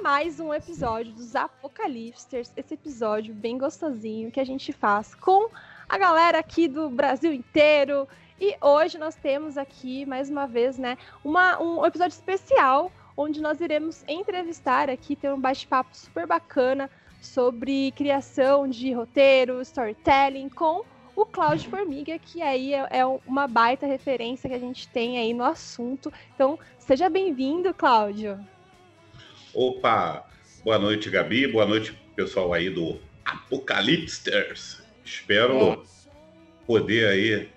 mais um episódio dos Apocalipsters, esse episódio bem gostosinho que a gente faz com a galera aqui do Brasil inteiro. E hoje nós temos aqui, mais uma vez, né, uma, um episódio especial onde nós iremos entrevistar aqui, ter um bate-papo super bacana sobre criação de roteiro, storytelling com o Cláudio Formiga, que aí é, é, uma baita referência que a gente tem aí no assunto. Então, seja bem-vindo, Cláudio. Opa! Boa noite, Gabi. Boa noite, pessoal aí do Apocalipsters. Espero poder aí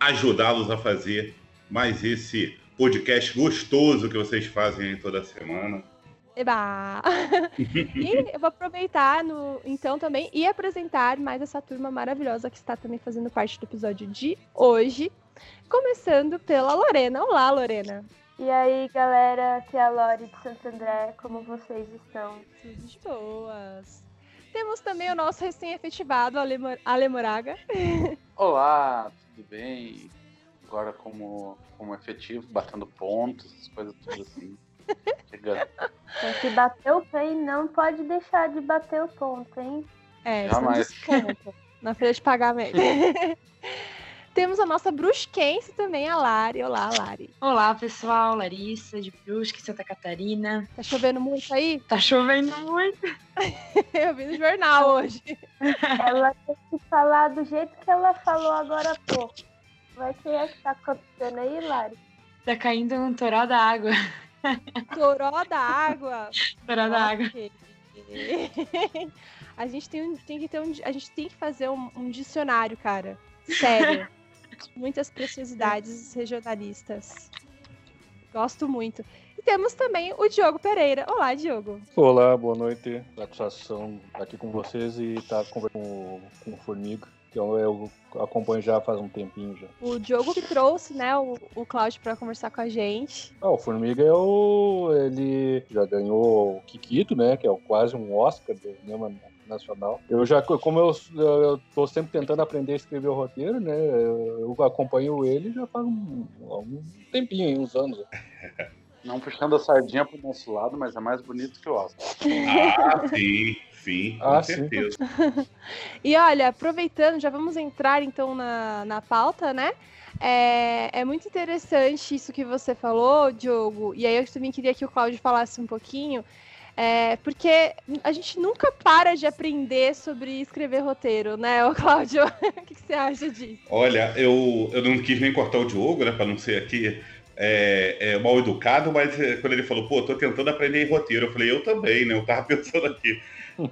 ajudá-los a fazer mais esse podcast gostoso que vocês fazem aí toda semana. Eba! e eu vou aproveitar no, então também e apresentar mais essa turma maravilhosa que está também fazendo parte do episódio de hoje. Começando pela Lorena. Olá, Lorena. E aí, galera, aqui é a Lore de Santo André. Como vocês estão? Tudo de boas. Temos também o nosso recém-efetivado, Ale Moraga. Olá, tudo bem? Agora como, como efetivo, batendo pontos, coisas tudo assim. Chegando. Tem que bater o pé e não pode deixar de bater o ponto, hein? É, Jamais. na feira de pagamento. Temos a nossa brusquense também, a Lari. Olá, Lari. Olá, pessoal. Larissa, de Brusque, Santa Catarina. Tá chovendo muito aí? Tá chovendo muito. Eu vi no jornal hoje. Ela tem que falar do jeito que ela falou agora há pouco. Vai que é que tá acontecendo aí, Lari? Tá caindo um toró da água. Toró da água? Toró da água. a gente tem, tem que ter um, a gente tem que fazer um, um dicionário, cara. Sério. Muitas preciosidades regionalistas. Gosto muito. E temos também o Diogo Pereira. Olá, Diogo. Olá, boa noite. Satisfação estar aqui com vocês e estar conversando com, com o Formiga que eu, eu, acompanho já faz um tempinho já. O Diogo que trouxe, né, o, o Cláudio para conversar com a gente. Ah, o Formiga é o, ele já ganhou o Kikito, né, que é quase um Oscar do cinema nacional. Eu já, como eu, eu tô sempre tentando aprender a escrever o roteiro, né, eu acompanho ele já faz um, um tempinho, uns anos. Não puxando a sardinha pro nosso lado, mas é mais bonito que o Oscar. Ah, sim. Sim, com ah, certeza. Sim. e olha, aproveitando, já vamos entrar então na, na pauta, né? É, é muito interessante isso que você falou, Diogo, e aí eu também queria que o Cláudio falasse um pouquinho, é, porque a gente nunca para de aprender sobre escrever roteiro, né, o Cláudio? o que, que, você acha disso? Olha, eu, eu não quis nem cortar o Diogo, né, para não ser aqui é, é, mal educado, mas é, quando ele falou, pô, tô tentando aprender roteiro, eu falei, eu também, né? Eu tava pensando aqui.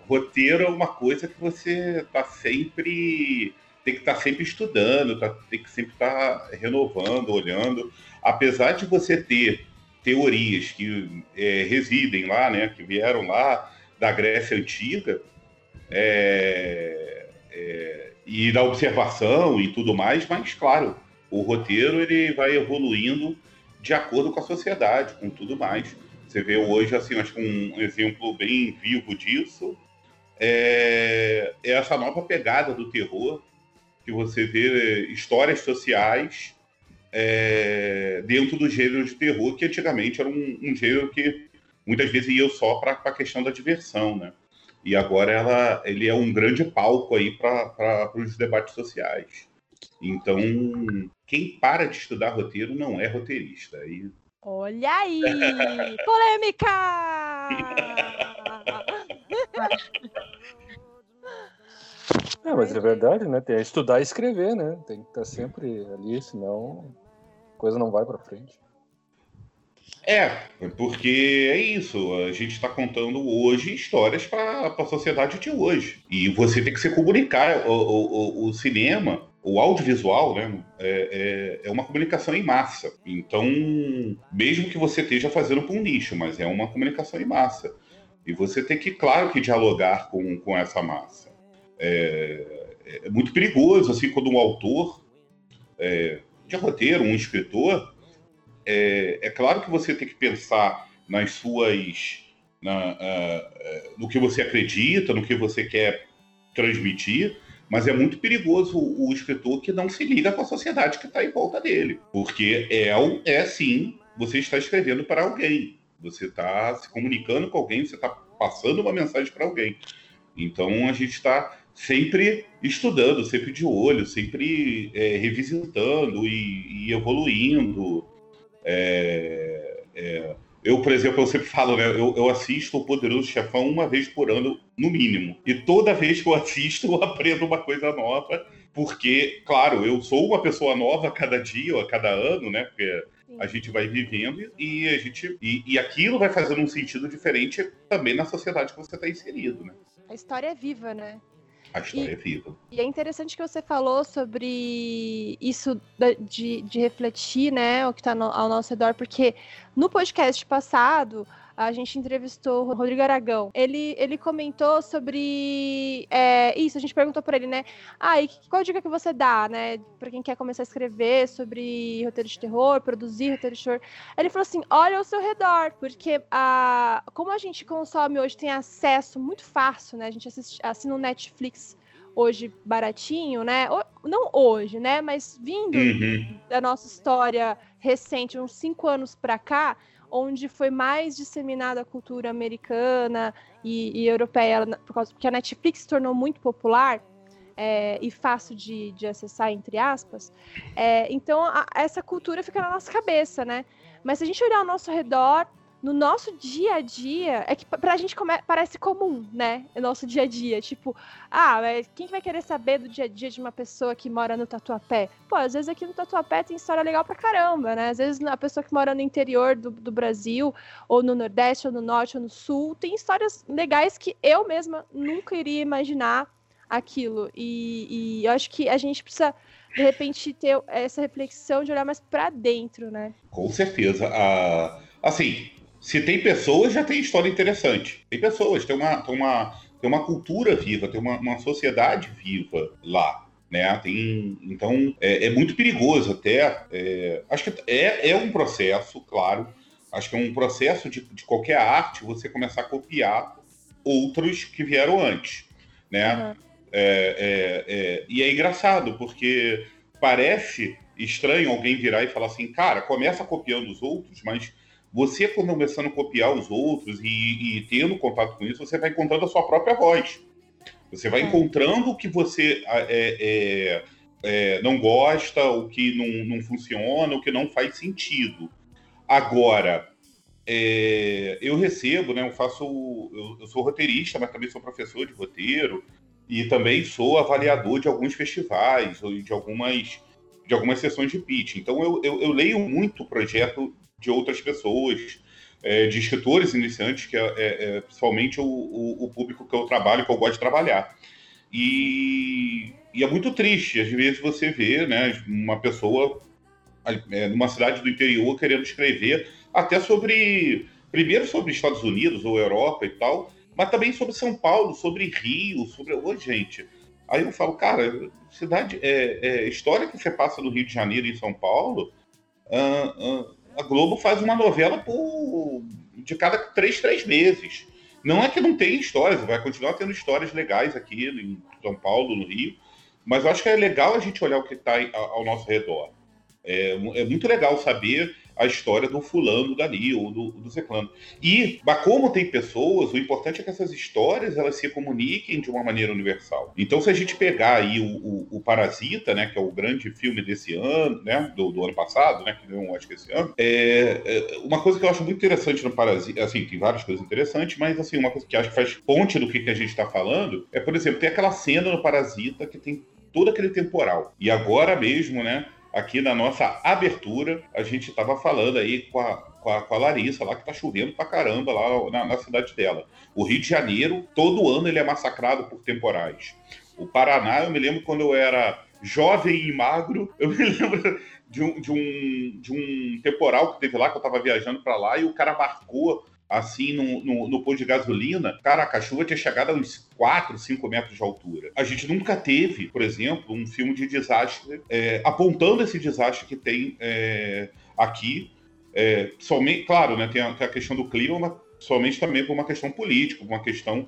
Roteiro é uma coisa que você tá sempre. tem que estar tá sempre estudando, tá, tem que sempre estar tá renovando, olhando. Apesar de você ter teorias que é, residem lá, né? Que vieram lá da Grécia Antiga, é, é, e da observação e tudo mais, mas claro, o roteiro ele vai evoluindo de acordo com a sociedade, com tudo mais. Você vê hoje, assim, acho que um exemplo bem vivo disso é, é essa nova pegada do terror, que você vê histórias sociais é, dentro do gênero de terror, que antigamente era um, um gênero que muitas vezes ia só para a questão da diversão, né? E agora ela, ele é um grande palco aí para os debates sociais. Então, quem para de estudar roteiro não é roteirista. E Olha aí! Polêmica! É, mas é verdade, né? Tem que estudar e escrever, né? Tem que estar sempre ali, senão coisa não vai para frente. É, porque é isso. A gente está contando hoje histórias para a sociedade de hoje. E você tem que se comunicar. O, o, o cinema o audiovisual né, é, é, é, uma comunicação em massa. Então, mesmo que você esteja fazendo para um nicho, mas é uma comunicação em massa. E você tem que, claro, que dialogar com, com essa massa. É, é muito perigoso, assim, quando um autor é, de roteiro, um escritor, é, é, claro que você tem que pensar nas suas. Na, uh, no que você acredita, no que você quer transmitir, mas é muito perigoso o, o escritor que não se liga com a sociedade que está em volta dele. Porque é, é sim, você está escrevendo para alguém. Você está se comunicando com alguém, você está passando uma mensagem para alguém. Então a gente está sempre estudando, sempre de olho, sempre é, revisitando e, e evoluindo. É, é, eu, por exemplo, eu sempre falo, né? Eu, eu, assisto o Poderoso Chefão uma vez por ano, no mínimo. E toda vez que eu assisto, eu aprendo uma coisa nova. Porque, claro, eu sou uma pessoa nova a cada dia ou a cada ano, né? Porque a gente vai vivendo e a gente e, e aquilo vai fazendo um sentido diferente também na sociedade que você está inserido, né? A história é viva, né? A história e, é viva. E é interessante que você falou sobre isso de, de refletir, né, o que está ao nosso redor, porque no podcast passado a gente entrevistou o Rodrigo Aragão. Ele, ele comentou sobre é, isso, a gente perguntou para ele, né? Ah, e qual dica que você dá, né, para quem quer começar a escrever sobre roteiro de terror, produzir roteiro de terror? Ele falou assim: olha ao seu redor, porque a, como a gente consome hoje, tem acesso muito fácil, né? A gente assiste, assina o Netflix hoje baratinho, né? Não hoje, né? Mas vindo uhum. da nossa história recente, uns cinco anos para cá, onde foi mais disseminada a cultura americana e, e europeia, por causa, porque a Netflix se tornou muito popular é, e fácil de, de, acessar, entre aspas. É, então, a, essa cultura fica na nossa cabeça, né? Mas se a gente olhar ao nosso redor, no nosso dia a dia, é que pra gente come, parece comum, né? O nosso dia a dia. Tipo, ah, quem vai querer saber do dia a dia de uma pessoa que mora no Tatuapé? Pô, às vezes aqui no Tatuapé tem história legal pra caramba, né? Às vezes a pessoa que mora no interior do, do Brasil, ou no Nordeste, ou no Norte, ou no Sul, tem histórias legais que eu mesma nunca iria imaginar aquilo. E, e eu acho que a gente precisa de repente ter essa reflexão de olhar mais para dentro, né? Com certeza. Ah, assim, se tem pessoas, já tem história interessante. Tem pessoas, tem uma, tem uma, tem uma cultura viva, tem uma, uma sociedade viva lá. Né? Tem, então é, é muito perigoso até. É, acho que é, é um processo, claro. Acho que é um processo de, de qualquer arte você começar a copiar outros que vieram antes. Né? Uhum. É, e é engraçado, porque parece estranho alguém virar e falar assim, cara, começa copiando os outros, mas você começando a copiar os outros e, e, tendo contato com isso, você vai encontrando a sua própria voz. Você vai é. encontrando o que você é, é, é, não gosta, o que não, não funciona, o que não faz sentido. Agora, é, eu recebo, né, eu faço, eu, eu, sou roteirista, mas também sou professor de roteiro e também sou avaliador de alguns festivais ou de algumas de algumas sessões de pitch. Então eu, eu, eu leio muito projeto de outras pessoas, é, de escritores iniciantes, que é, é, é principalmente o, o, o, público que eu trabalho, que eu gosto de trabalhar. E, e, é muito triste, às vezes você vê né, uma pessoa é, numa cidade do interior querendo escrever até sobre, primeiro sobre Estados Unidos ou Europa e tal, mas também sobre São Paulo, sobre Rio, sobre. Ô, gente. Aí eu falo, cara, cidade, é, é, história que você passa no Rio de Janeiro e em São Paulo, uh, uh, a Globo faz uma novela por de cada três, três meses. Não é que não tem histórias, vai continuar tendo histórias legais aqui em São Paulo, no Rio, mas eu acho que é legal a gente olhar o que está ao nosso redor. É, é muito legal saber a história do fulano dali ou do, do ciclano. E, como tem pessoas, o importante é que essas histórias elas se comuniquem de uma maneira universal. Então, se a gente pegar aí o, o, o Parasita, né, que é o grande filme desse ano, né, do, do ano passado, né, que deu um Oscar esse ano, é, é, uma coisa que eu acho muito interessante no Parasita, assim, tem várias coisas interessantes, mas assim, uma coisa que acho que faz ponte do que, que a gente está falando é, por exemplo, tem aquela cena no Parasita que tem todo aquele temporal. E agora mesmo, né, aqui na nossa abertura, a gente estava falando aí com a, com a, com, a, Larissa lá, que tá chovendo pra caramba lá na, na, cidade dela. O Rio de Janeiro, todo ano ele é massacrado por temporais. O Paraná, eu me lembro quando eu era jovem e magro, eu me lembro de um, de um, de um temporal que teve lá, que eu estava viajando para lá, e o cara marcou assim no, no, no posto de gasolina, cara, a chuva tinha chegado a uns 4, 5 metros de altura. A gente nunca teve, por exemplo, um filme de desastre é, apontando esse desastre que tem é, aqui. É, somente, claro, né, tem a, tem a, questão do clima, mas somente também por uma questão política, uma questão.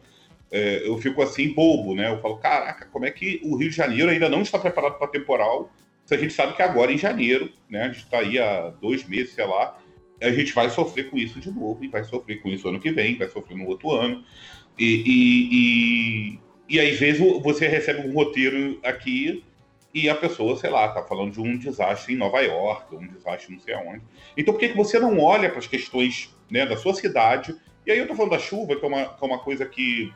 É, eu fico assim, bobo, né? Eu falo, caraca, como é que o Rio de Janeiro ainda não está preparado para temporal? Se a gente sabe que agora, em janeiro, né? A gente está aí há dois meses, sei lá, a gente vai sofrer com isso de novo, e vai sofrer com isso ano que vem, vai sofrer no outro ano. E, e, e, e às vezes você recebe um roteiro aqui e a pessoa, sei lá, tá falando de um desastre em Nova York, um desastre não sei aonde. Então por que, que você não olha para as questões né, da sua cidade? E aí eu tô falando da chuva, que é uma, que é uma coisa que,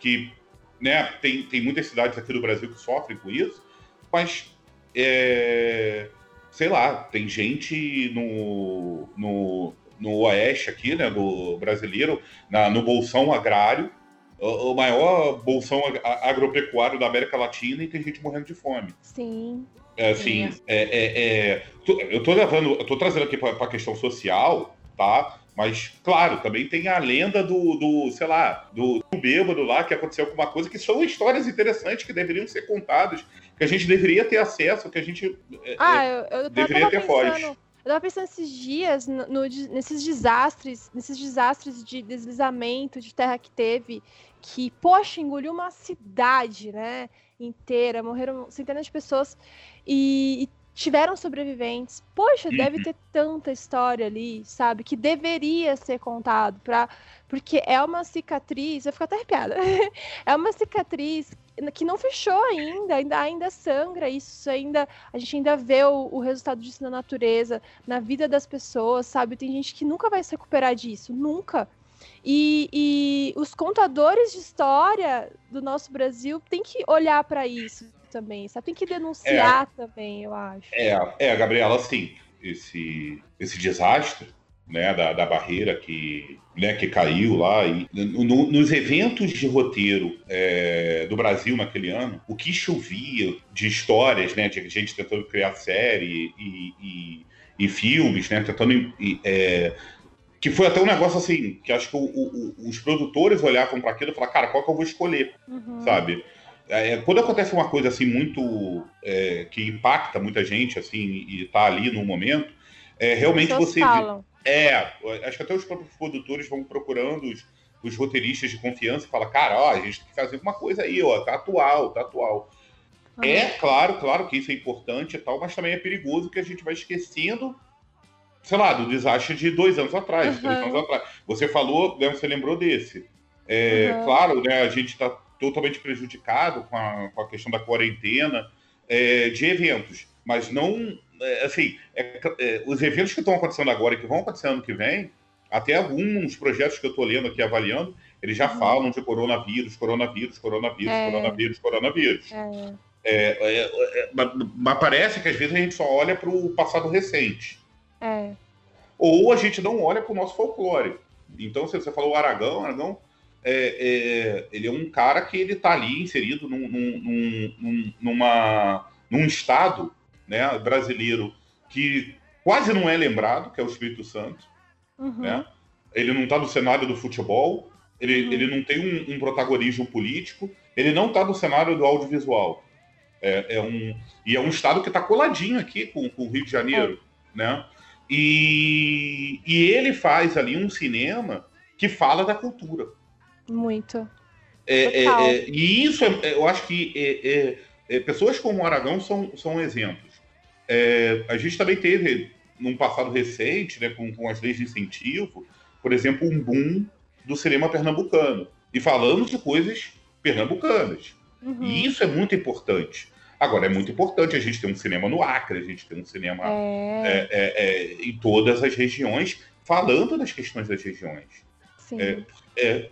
que né, tem, tem muitas cidades aqui do Brasil que sofrem com isso, mas é, sei lá, tem gente no, no, no oeste aqui, né, do brasileiro, na, no bolsão agrário, o, o maior bolsão agropecuário da América Latina e tem gente morrendo de fome. Sim. É, assim, é, é, é, eu tô levando, eu tô trazendo aqui para a questão social, tá? Mas, claro, também tem a lenda do, do sei lá, do, do bêbado lá, que aconteceu alguma coisa, que são histórias interessantes que deveriam ser contadas, que a gente deveria ter acesso, que a gente é, ah, eu, eu deveria ter voz. Eu tava pensando esses dias no, no, nesses desastres, nesses desastres de deslizamento de terra que teve, que, poxa, engoliu uma cidade, né, inteira, morreram centenas de pessoas e, e tiveram sobreviventes. Poxa, deve uhum. ter tanta história ali, sabe, que deveria ser contado para porque é uma cicatriz, eu fico até arrepiada. é uma cicatriz que não fechou ainda, ainda, ainda sangra isso, ainda a gente ainda vê o, o, resultado disso na natureza, na vida das pessoas, sabe? Tem gente que nunca vai se recuperar disso, nunca. E, e os contadores de história do nosso Brasil têm que olhar para isso também, sabe? Tem que denunciar é, também, eu acho. É, é, Gabriela, assim, esse, esse desastre né, da, da barreira que, né, que caiu lá. E, no, nos eventos de roteiro é, do Brasil naquele ano, o que chovia de histórias, né, de gente tentando criar série e, e, e filmes, né, tentando. É, que foi até um negócio assim, que acho que o, o, os produtores olhavam para aquilo e falaram, cara, qual que eu vou escolher, uhum. sabe? É, quando acontece uma coisa assim muito é, que impacta muita gente assim e está ali no momento, é, realmente você falam. é, acho que até os próprios produtores vão procurando os, os roteiristas de confiança e fala, cara, ó, a gente tem que fazer uma coisa aí, ó, tá atual, tá atual. Uhum. É claro, claro que isso é importante e tal, mas também é perigoso que a gente vai esquecendo sei lá, do desastre de dois anos atrás, uhum. três anos atrás. Você falou, né, você lembrou desse. É, uhum. Claro, né, a gente está totalmente prejudicado com a, com a questão da quarentena é, de eventos, mas não, é, assim, é, é, os eventos que estão acontecendo agora e que vão acontecer ano que vem, até alguns projetos que eu estou lendo aqui, avaliando, eles já uhum. falam de coronavírus, coronavírus, coronavírus, é. coronavírus, coronavírus. mas parece que às vezes a gente só olha para o passado recente. É. Ou a gente não olha para o nosso folclore. Então, se você falou o Aragão, Aragão é, é, ele é um cara que ele está ali inserido num, num, num, numa, num estado né, brasileiro que quase não é lembrado, que é o Espírito Santo. Uhum. Né? Ele não está no cenário do futebol, ele, uhum. ele não tem um, um, protagonismo político, ele não está no cenário do audiovisual. É, é, um, e é um estado que está coladinho aqui com, com o Rio de Janeiro. É. Né? E, e ele faz ali um cinema que fala da cultura. Muito. É, é, é, e isso, é, é, eu acho que é, pessoas como o Aragão são, são exemplos. A gente também teve, num passado recente, né, com, com as leis de incentivo, por exemplo, um boom do cinema pernambucano. E falando de coisas pernambucanas. Uhum. E isso é muito importante. Agora, é muito importante a gente ter um cinema no Acre, a gente ter um cinema é. É, é, é em todas as regiões, falando das questões das regiões. Sim. É, é,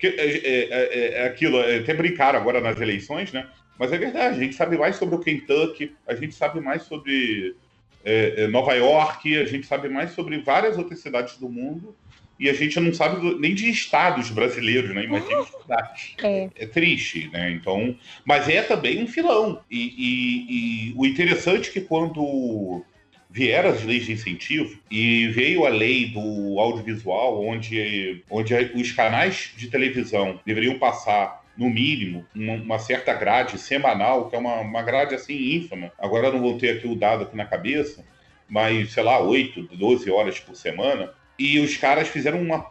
é, aquilo, até brincaram agora nas eleições, né? Mas é verdade, a gente sabe mais sobre o Kentucky, a gente sabe mais sobre Nova York, a gente sabe mais sobre várias outras cidades do mundo e a gente não sabe nem de estados brasileiros, né? Imagina uhum. cidades. É. é. triste, né? Então, mas é também um filão. E, e, e, o interessante é que quando vieram as leis de incentivo e veio a lei do audiovisual, onde, onde os canais de televisão deveriam passar no mínimo, uma, uma, certa grade semanal, que é uma, uma grade assim ínfima. Agora eu não vou ter aqui o dado aqui na cabeça, mas sei lá, 8, 12 horas por semana e os caras fizeram uma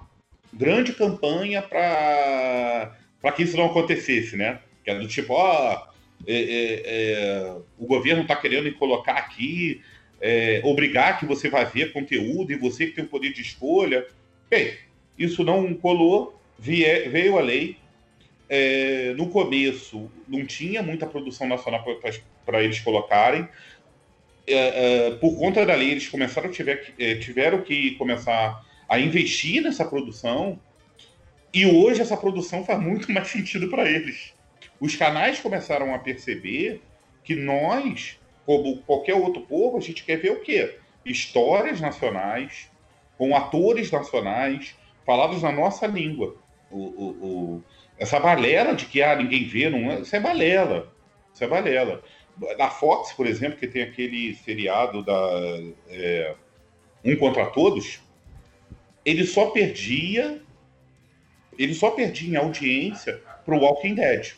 grande campanha para que isso não acontecesse, né? Que era do tipo, ó, é, é, é, o governo está querendo colocar aqui é, obrigar que você vá ver conteúdo e você que tem o poder de escolha. Bem, isso não colou, veio a lei. É, no começo, não tinha muita produção nacional para eles colocarem. É, é, por conta da lei, eles começaram tiver, é, tiveram que começar a investir nessa produção. E hoje essa produção faz muito mais sentido para eles. Os canais começaram a perceber que nós, como qualquer outro povo, a gente quer ver o quê? Histórias nacionais, com atores nacionais, falados na nossa língua. O, o- o- essa balela de que ah, ninguém vê, não é, isso é balela. Isso é balela. Na Fox, por exemplo, que tem aquele seriado da é, Um contra Todos, ele só perdia ele só perdia em audiência pro Walking Dead.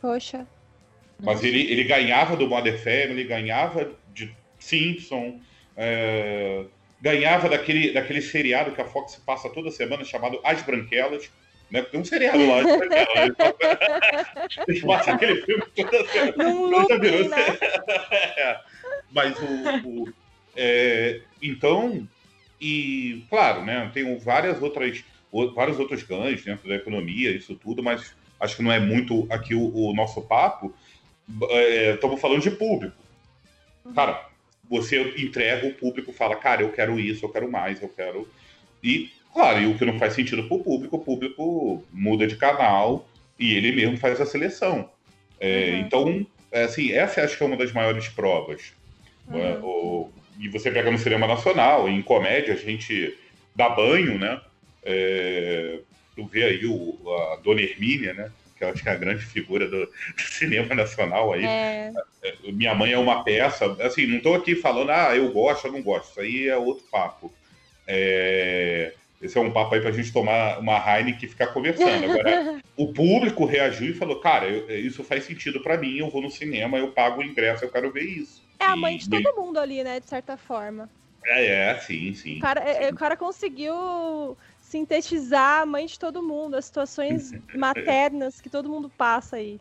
Poxa. Mas ele, ele ganhava do Modern Family, ganhava de Simpson, é, ganhava daquele, daquele seriado que a Fox passa toda semana chamado As Branquelas. Né? Tem um seriado lá, As Branquelas. Eles passam aquele filme toda semana. Num looping, né? É. Mas o. o- é, então, e claro, né? Tem várias outras, vários outros ganhos dentro da economia, isso tudo, mas acho que não é muito aqui o, o nosso papo. É, Estamos falando de público. Cara, você entrega, o público fala, cara, eu quero isso, eu quero mais, eu quero. E, claro, e o que não faz sentido para o público, o público muda de canal e ele mesmo faz a seleção. É, Uhum. Então, é, assim, essa acho que é uma das maiores provas. Uhum. É, o- e você pega no cinema nacional, em comédia, a gente dá banho, né? É, tu vê aí o, a Dona Hermínia, né? Que eu acho que é a grande figura do, do cinema nacional aí. É, Minha mãe é uma peça. Assim, não estou aqui falando, ah, eu gosto, eu não gosto. Isso aí é outro papo. É, esse é um papo aí pra gente tomar uma Heineken e ficar conversando. Agora, o público reagiu e falou, cara, eu- isso faz sentido pra mim, eu vou no cinema, eu pago o ingresso, eu quero ver isso. é a mãe de E- todo mundo ali, né? De certa forma. É, é, sim, sim. O cara, é- é- o cara conseguiu sintetizar a mãe de todo mundo, as situações maternas que todo mundo passa aí.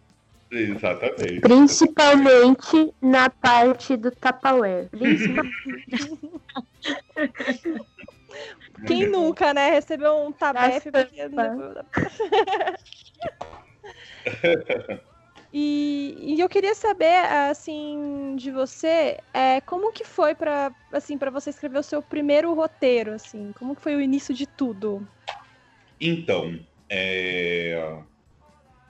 Exatamente. Principalmente na parte do Tupperware. Principalmente Quem nunca, né, recebeu um tabefe Nossa, porque... fã. E, e eu queria saber, assim, de você, é, como que foi para assim, para você escrever o seu primeiro roteiro, assim? Como que foi o início de tudo? Então, é,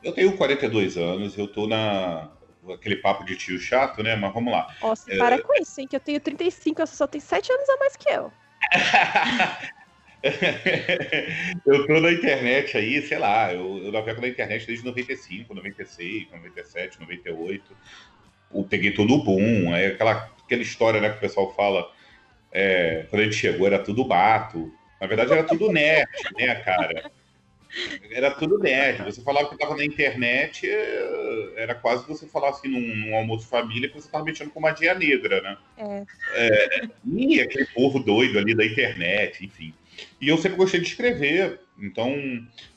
eu tenho 42 anos, eu tô na. aquele papo de tio chato, né? Mas vamos lá. Nossa, É. para com isso, hein? Que eu tenho 35, você só tem 7 anos a mais que eu. eu tô na internet aí, sei lá, eu, eu navego na internet desde 95, 96, 97, 98. Eu peguei todo o boom, é aquela, aquela história né, que o pessoal fala, é, quando a gente chegou era tudo mato. Na verdade era tudo nerd, né, cara? Era tudo nerd. Você falava que tava na internet, é, era quase você falar assim num, num almoço família que você tava mexendo com magia negra, né? É. E aquele povo doido ali da internet, enfim. E eu sempre gostei de escrever, então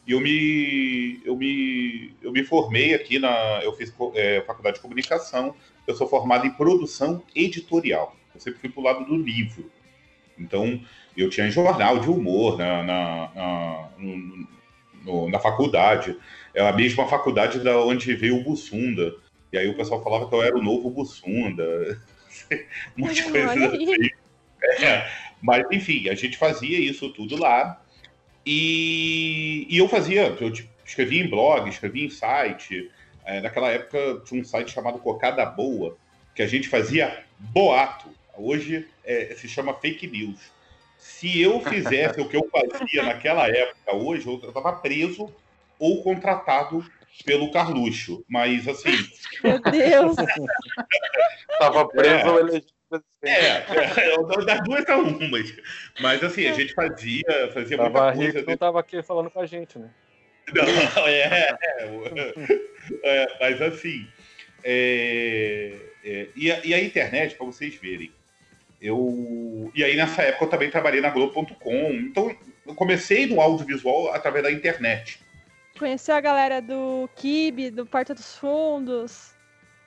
eu me eu me eu me formei aqui na eu fiz é, faculdade de comunicação. Eu sou formado em produção editorial. Eu sempre fui pro lado do livro. Então eu tinha jornal de humor na, na, na, no- na faculdade. É a mesma faculdade da onde veio o Bussunda. E aí o pessoal falava que eu era o novo Bussunda. um monte de coisa Olha aí. é, mas, enfim, a gente fazia isso tudo lá. E, e eu fazia, eu tipo, escrevia em blog, escrevia em site. É, naquela época tinha um site chamado Cocada Boa, que a gente fazia boato. Hoje é, se chama fake news. Se eu fizesse o que eu fazia naquela época, hoje, eu estava preso ou contratado pelo Carluxo. Mas, assim, Meu Deus. Tava preso É. ou elegido. É, é, das duas são umas. Mas assim, a gente fazia, fazia muita Tava coisa. rico, não tava aqui falando com a gente, né? Não, é, é, é, mas assim. é, é, e, a, e a internet, para vocês verem. Eu, e aí nessa época eu também trabalhei na Globo.com. Então eu comecei no audiovisual através da internet. Conheceu a galera do Kibe, do Porta dos Fundos.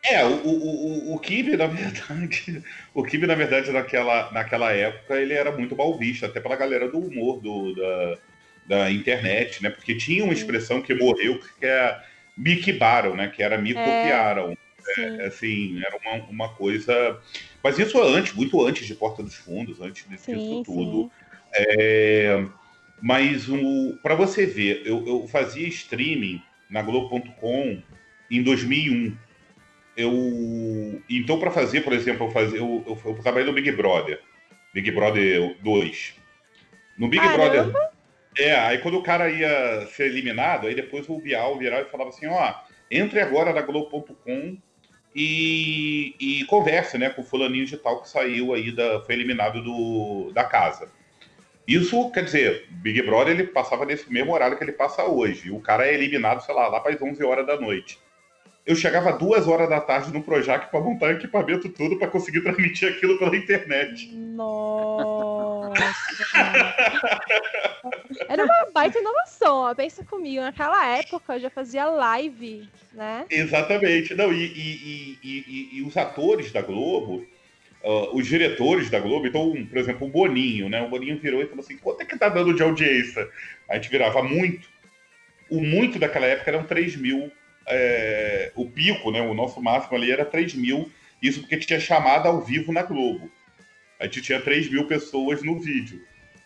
É, o, o, o, o Kibe, na verdade, o Kibe, na verdade, naquela, naquela época, ele era muito mal visto, até pela galera do humor do, da, da internet, né? Porque tinha uma expressão que morreu, que é me quibaram, né? Que era me É. copiaram. É, assim, era uma, uma coisa. Mas isso antes, muito antes de Porta dos Fundos, antes disso Sim, tudo. sim. É, mas o, para você ver, eu, eu fazia streaming na Globo.com em 2001. Eu, então, para fazer, por exemplo, eu, fazia, eu, eu, eu trabalhei no Big Brother, Big Brother 2. No Big Caramba! Brother. É, aí quando o cara ia ser eliminado, aí depois o Bial virava e falava assim: ó, entre agora na Globo.com e, e converse né, com o fulaninho de tal que saiu aí, da, foi eliminado do, da casa. Isso, quer dizer, Big Brother ele passava nesse mesmo horário que ele passa hoje. O cara é eliminado, sei lá, lá para as 11 horas da noite. Eu chegava duas horas da tarde no Projac para montar equipamento tudo para conseguir transmitir aquilo pela internet. Nossa. Era uma baita inovação, ó. Pensa comigo, naquela época eu já fazia live, né? Exatamente. Não, e, e- e- e- os atores da Globo, ah, os diretores da Globo, então, por exemplo, o Boninho, né? O Boninho virou e falou assim: quanto é que tá dando de audiência? A gente virava muito. O muito daquela época eram 3 mil. É, o pico, né? O nosso máximo ali era 3 mil. Isso porque tinha chamada ao vivo na Globo. A gente tinha 3 mil pessoas no vídeo.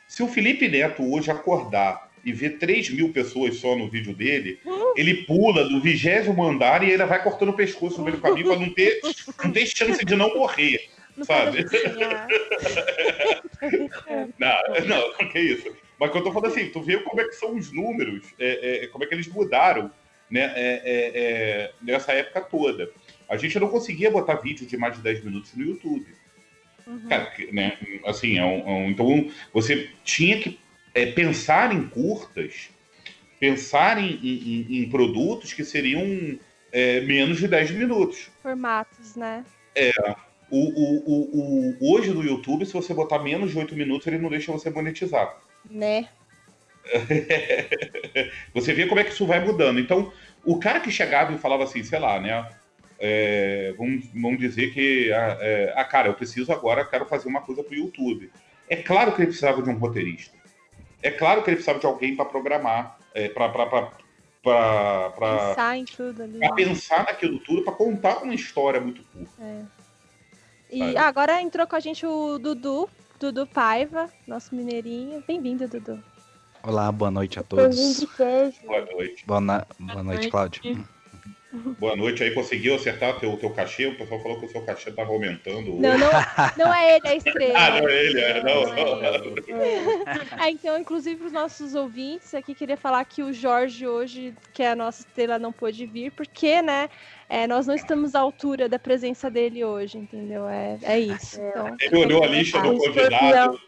Se o Felipe Neto hoje acordar e ver 3 mil pessoas só no vídeo dele, ele pula do vigésimo andar e ele vai cortando o pescoço no meio do caminho para não ter, não ter chance de não morrer. Não Sabe? Não, não, que isso. Mas quando eu tô falando assim, tu vê como é que são os números, é, é, como é que eles mudaram né, é, é, é, nessa época toda. A gente não conseguia botar vídeo de mais de 10 minutos no YouTube. Uhum. Cara, né, assim, é um- é um- então você tinha que é, pensar em curtas, pensar em, em- em- produtos que seriam é, menos de 10 minutos. Formatos, né? O, o- o- o- hoje no YouTube, se você botar menos de 8 minutos, ele não deixa você monetizar. Né? Você vê como é que isso vai mudando. Então, o cara que chegava e falava assim, sei lá, né? é, vamos, vamos dizer que, ah, é, ah, cara, eu preciso agora, quero fazer uma coisa pro YouTube. É claro que ele precisava de um roteirista. É claro que ele precisava de alguém para programar, é, para Pensar em tudo ali. pensar naquilo tudo, para contar uma história muito curta. E Sabe? agora entrou com a gente o Dudu, Dudu Paiva, nosso mineirinho. Bem-vindo, Dudu. Olá, boa noite a Pãozinho todos. Boa noite. Boa, na- boa noite. Cláudio. Boa noite aí, conseguiu acertar teu, teu cachê? O pessoal falou que o seu cachê estava aumentando. Não, não, não é ele a estrela. Ah, não é ele, é, não, Não é ele. não. Ah, então, inclusive, para os nossos ouvintes aqui, queria falar que o Jorge hoje, que é a nossa estrela, não pôde vir, porque, né, é, nós não estamos à altura da presença dele hoje, entendeu? É, é isso. Então, Ele olhou a lista do Ah, convidado.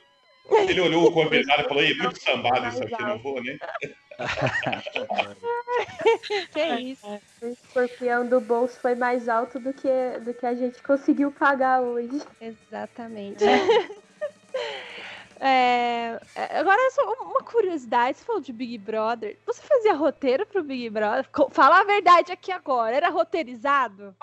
Ele olhou o convidado e falou: Ih, muito sambado isso aqui, não vou, né? que é isso. O escorpião do bolso foi mais alto do que, do que a gente conseguiu pagar hoje. Exatamente. É, é, agora, só uma curiosidade, você falou de Big Brother. Você fazia roteiro pro Big Brother? Fala a verdade aqui agora. Era roteirizado?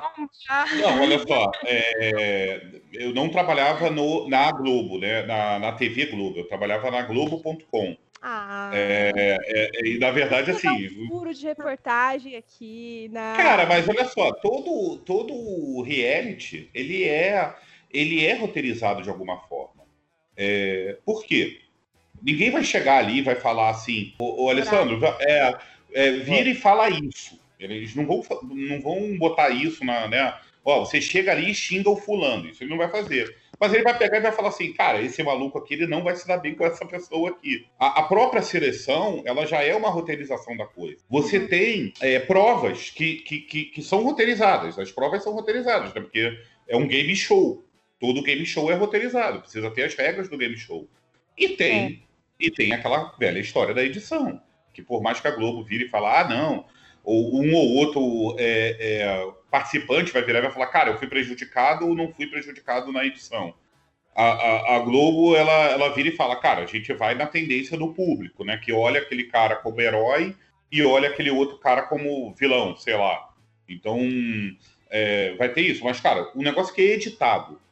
Não, olha só, é, eu não trabalhava no, na Globo, né? Na, na TV Globo, eu trabalhava na Globo.com. Ah, É, é, e na verdade, dar um assim, furo de reportagem aqui na. Cara, mas olha só, todo, todo reality, ele é, ele é roteirizado de alguma forma. É, por quê? Ninguém vai chegar ali e vai falar assim, ô, ô, Alessandro, é, é, vira e fala isso. Eles não vão, não vão botar isso na, né? Ó, você chega ali e xinga o fulano, isso ele não vai fazer. Mas ele vai pegar e vai falar assim, cara, esse maluco aqui, ele não vai se dar bem com essa pessoa aqui. A, a própria seleção, ela já é uma roteirização da coisa. Você tem é, provas que, que, que, que são roteirizadas. As provas são roteirizadas, né? Porque é um game show. Todo game show é roteirizado. Precisa ter as regras do game show. E tem, e tem aquela velha história da edição. Que por mais que a Globo vire e fale, ah, não, ou um ou outro é, é, participante vai virar e vai falar, cara, eu fui prejudicado ou não fui prejudicado na edição. A, a, a Globo, ela, ela vira e fala, cara, a gente vai na tendência do público, né? Que olha aquele cara como herói e olha aquele outro cara como vilão, sei lá. Então, é, vai ter isso. Mas, cara, o negócio que é editado,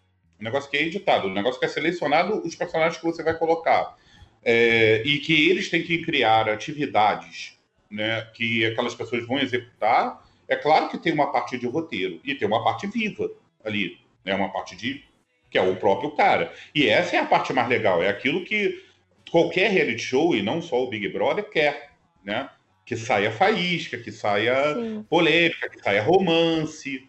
o negócio que é editado, o negócio que é selecionado os personagens que você vai colocar. É, e que eles têm que criar atividades né, que aquelas pessoas vão executar. É claro que tem uma parte de roteiro e tem uma parte viva ali, né, uma parte de que é o próprio cara. E essa é a parte mais legal, é aquilo que qualquer reality show e não só o Big Brother quer, né? Que saia faísca, que saia Sim. polêmica, que saia romance.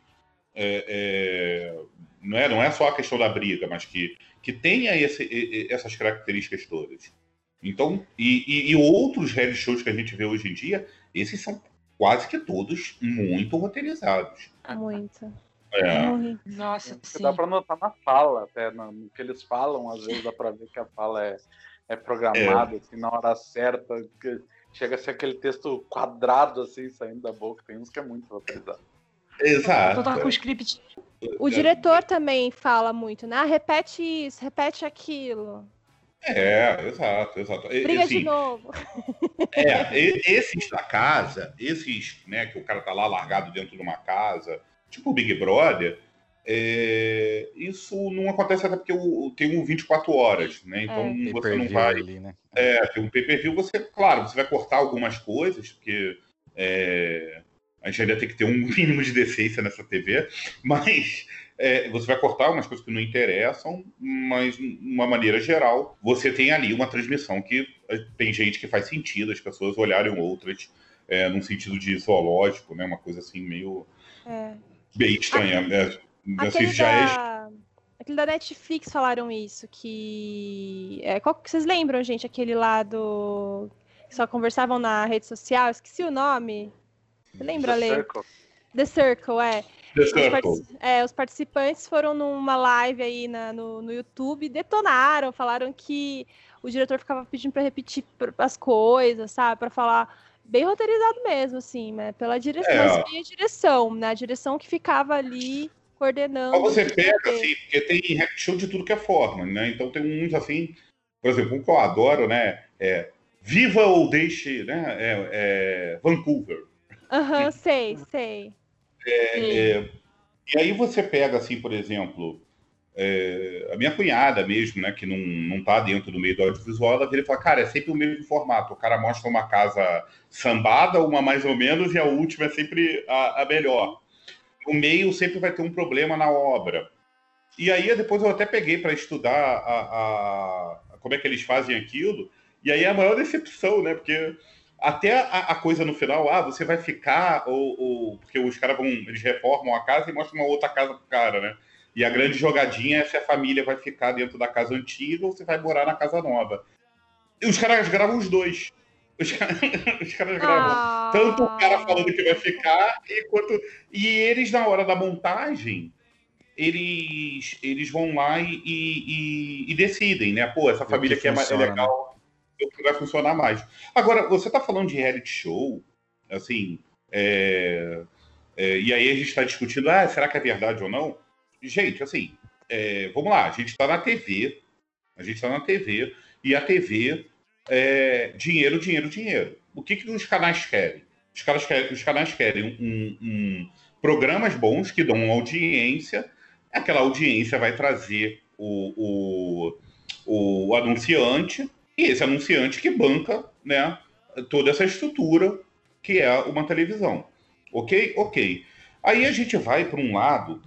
É, é, não, é, não é só a questão da briga, mas que, que tenha esse, essas características todas. Então, e, e- e outros reality shows que a gente vê hoje em dia, esses são quase que todos muito roteirizados. Muito. É, Morri. Nossa, Porque sim. dá pra notar na fala, até no, no que eles falam, às vezes dá pra ver que a fala é, é programada, assim, na hora certa. que chega a ser aquele texto quadrado, assim, saindo da boca. Tem uns que é muito roteirizado. Exato. Com script. O diretor também fala muito, né? Ah, repete isso, repete aquilo. É, exato, exato. Briga assim, de novo. É, esses da casa, esses, né, que o cara tá lá largado dentro de uma casa, tipo o Big Brother, é, isso não acontece até porque o, tem um 24 horas, né? Então É. você não vai. ali, né? É, tem um pay-per-view, você, claro, você vai cortar algumas coisas, porque é, a gente ainda tem que ter um mínimo de decência nessa TV, mas é, você vai cortar umas coisas que não interessam, mas de uma maneira geral, você tem ali uma transmissão que eh, tem gente que faz sentido, as pessoas olharem outras é, num sentido de zoológico, né? Uma coisa assim meio É. bem estranha. né? Não sei Aquele já é da... Aquele da Netflix falaram isso, que. É, qual que vocês lembram, gente? Aquele lá do. Que só conversavam na rede social, esqueci o nome. Você lembra, The Lê? Circle. The Circle, é. The Circle. é, os participantes foram numa live aí na- no, no YouTube, detonaram, falaram que o diretor ficava pedindo para repetir as coisas, sabe? Para falar bem roteirizado mesmo, assim, né? Pela direção, É. mas via direção, né? A direção que ficava ali coordenando. Mas você pega, assim, porque tem reality show de tudo que é forma, né? Então tem uns assim, por exemplo, um que eu adoro, né? É Viva ou Deixe, né? É, é Vancouver. Aham, sei, sei. É, e aí você pega, assim, por exemplo, é, a minha cunhada mesmo, né? Que não, não tá dentro do meio do audiovisual, ela vira e fala, cara, é sempre o mesmo formato. O cara mostra uma casa sambada, uma mais ou menos, e a última é sempre a, a melhor. No meio sempre vai ter um problema na obra. E aí depois eu até peguei para estudar a, a- como é que eles fazem aquilo. E aí é a maior decepção, né? Porque até a, a coisa no final, ah, você vai ficar, ou, ou- porque os caras vão, eles reformam a casa e mostram uma outra casa pro cara, né? E a grande jogadinha é se a família vai ficar dentro da casa antiga ou se vai morar na casa nova. E os caras gravam os dois. Os caras, os caras gravam. Ah, Tanto o cara falando que vai ficar, e quanto. E eles, na hora da montagem, eles, eles vão lá e, e- e decidem, né? Pô, essa família que aqui é, mais, é funciona, legal, o que vai funcionar mais. Agora, você tá falando de reality show, assim, é, é, e aí a gente está discutindo, ah, será que é verdade ou não? Gente, assim, é, vamos lá, a gente está na TV, a gente está na TV, e a TV é dinheiro, dinheiro, dinheiro. O que, que os canais querem? Os, caras querem, os canais querem um, um- programas bons que dão audiência, aquela audiência vai trazer o, o, o anunciante, e esse anunciante que banca né, toda essa estrutura que é uma televisão. Ok? Ok. Aí a gente vai para um lado,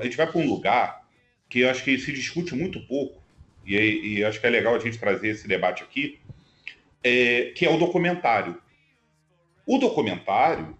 a gente vai para um lugar que eu acho que se discute muito pouco, e, e acho que é legal a gente trazer esse debate aqui, é, que é o documentário. O documentário,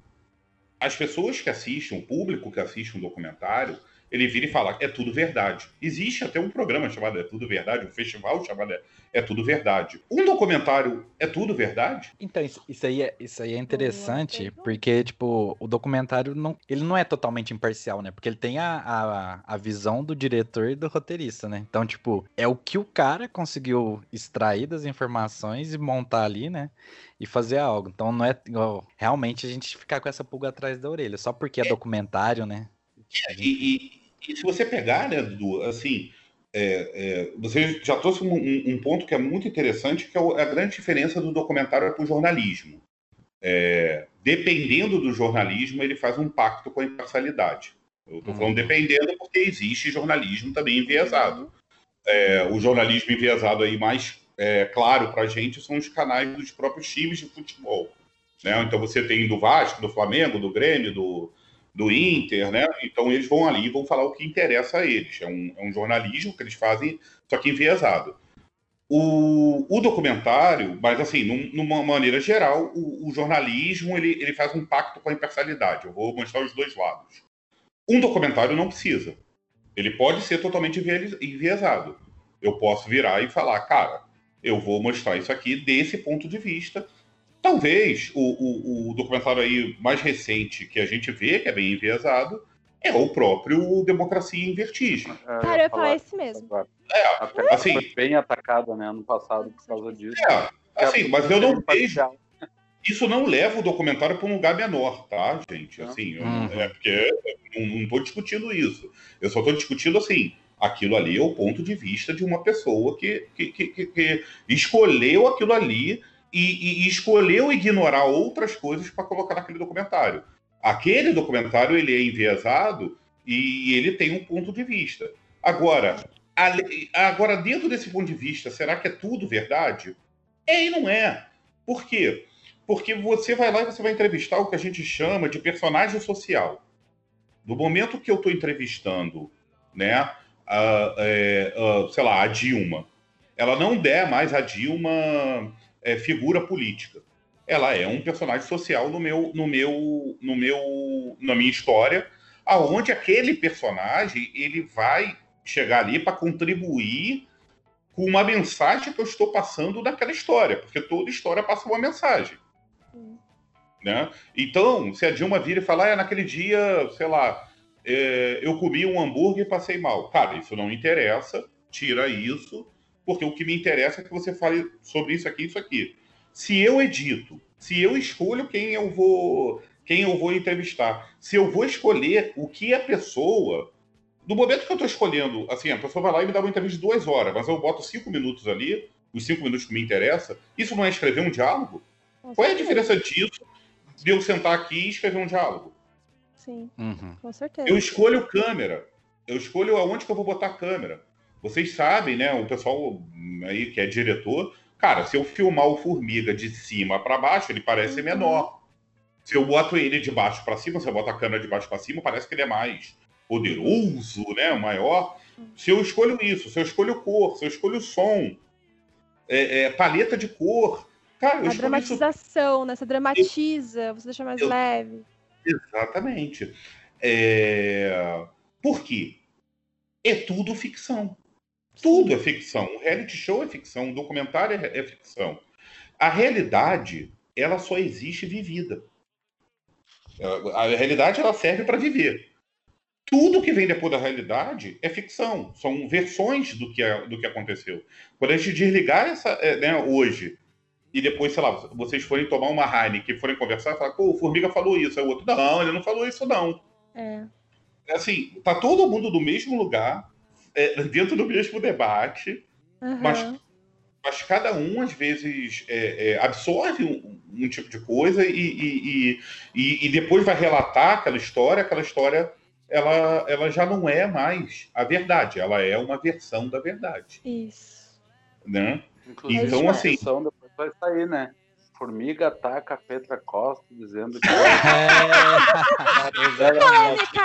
as pessoas que assistem, o público que assiste um documentário, ele vira e fala, é tudo verdade. Existe até um programa chamado É Tudo Verdade, um festival chamado É, é Tudo Verdade. Um documentário é tudo verdade? Então, isso, isso aí é, isso aí é interessante, porque, tipo, o documentário não, ele não é totalmente imparcial, né? Porque ele tem a, a, a visão do diretor e do roteirista, né? Então, tipo, é o que o cara conseguiu extrair das informações e montar ali, né? E fazer algo. Então, não é igual, realmente a gente ficar com essa pulga atrás da orelha, só porque é documentário, né? A gente- E, e- e se você pegar, né, Dudu, assim, é, é, você já trouxe um, um- ponto que é muito interessante, que é a grande diferença do documentário para o jornalismo. É, dependendo do jornalismo, ele faz um pacto com a imparcialidade. Eu estou falando Uhum. dependendo porque existe jornalismo também enviesado. É, o jornalismo enviesado aí mais é, claro para a gente são os canais dos próprios times de futebol. Né? Então você tem do Vasco, do Flamengo, do Grêmio, do, do Inter, né? Então eles vão ali e vão falar o que interessa a eles. É um, é um jornalismo que eles fazem, só que enviesado. O, o documentário, mas assim, num- numa maneira geral, o, o jornalismo ele, ele faz um pacto com a imparcialidade. Eu vou mostrar os dois lados. Um documentário não precisa. Ele pode ser totalmente envie- enviesado. Eu posso virar e falar, cara, eu vou mostrar isso aqui desse ponto de vista. Talvez o, o, o documentário aí mais recente que a gente vê, que é bem enviesado, é o próprio Democracia em Vertigem. É, Cara, eu ia falar esse mesmo. É, assim- foi bem atacada, né, ano passado por causa disso. É, assim, mas eu não vejo. Isso não leva o documentário para um lugar menor, tá, gente? Assim, eu não- Uhum. é porque eu não estou discutindo isso. Eu só estou discutindo assim. Aquilo ali é o ponto de vista de uma pessoa que, que, que, que- que escolheu aquilo ali e, e escolheu ignorar outras coisas para colocar naquele documentário. Aquele documentário ele é enviesado e ele tem um ponto de vista. Agora, ale- agora dentro desse ponto de vista, será que é tudo verdade? É e não é. Por quê? Porque você vai lá e você vai entrevistar o que a gente chama de personagem social. No momento que eu estou entrevistando, né, a, é, a, sei lá, a Dilma, ela não der mais a Dilma é, figura política. Ela é um personagem social no meu, no meu, no meu, na minha história, aonde aquele personagem ele vai chegar ali para contribuir com uma mensagem que eu estou passando naquela história, porque toda história passa uma mensagem. Né? Então, se a Dilma vira e falar, ah, naquele dia, sei lá, é, eu comi um hambúrguer e passei mal. Cara, isso não interessa, tira isso, porque o que me interessa é que você fale sobre isso aqui, isso aqui. Se eu edito, se eu escolho quem eu vou, quem eu vou entrevistar, se eu vou escolher o que a pessoa no momento que eu estou escolhendo, assim, a pessoa vai lá e me dá uma entrevista de duas horas, mas eu boto cinco minutos ali, os cinco minutos que me interessa, isso não é escrever um diálogo? Com Qual é a diferença disso de eu sentar aqui e escrever um diálogo? Sim, Uhum. com certeza. Eu escolho câmera, eu escolho aonde que eu vou botar a câmera. Vocês sabem, né, o pessoal aí que é diretor, cara, se eu filmar o Formiga de cima para baixo, ele parece Uhum. menor. Se eu boto ele de baixo para cima, se eu boto a câmera de baixo para cima, parece que ele é mais poderoso, né, maior. Se eu escolho isso, se eu escolho cor, se eu escolho som, é, é, paleta de cor, cara, eu A escolho isso dramatização, né? Você dramatiza, você deixa mais Eu- leve. Exatamente. É... Por quê? É tudo ficção. Tudo é ficção. Um reality show é ficção, um documentário é é ficção. A realidade, ela só existe vivida. A realidade, ela serve para viver. Tudo que vem depois da realidade é ficção. São versões do que, é- do que aconteceu. Quando a gente desligar essa, é, né, hoje, e depois, sei lá, vocês forem tomar uma Heineken, forem conversar, falar, pô, o Formiga falou isso, aí o outro, não, ele não falou isso, não. É. Assim, tá todo mundo no mesmo lugar, é, dentro do mesmo debate, Aham. mas, mas cada um, às vezes, é, é, absorve um, um tipo de coisa e, e, e, e- depois vai relatar aquela história, aquela história, ela, ela já não é mais a verdade, ela é uma versão da verdade, Isso. né? Inclusive, Então, a assim- vai sair, né? Formiga ataca a Petra Costa dizendo que É, Polêmica!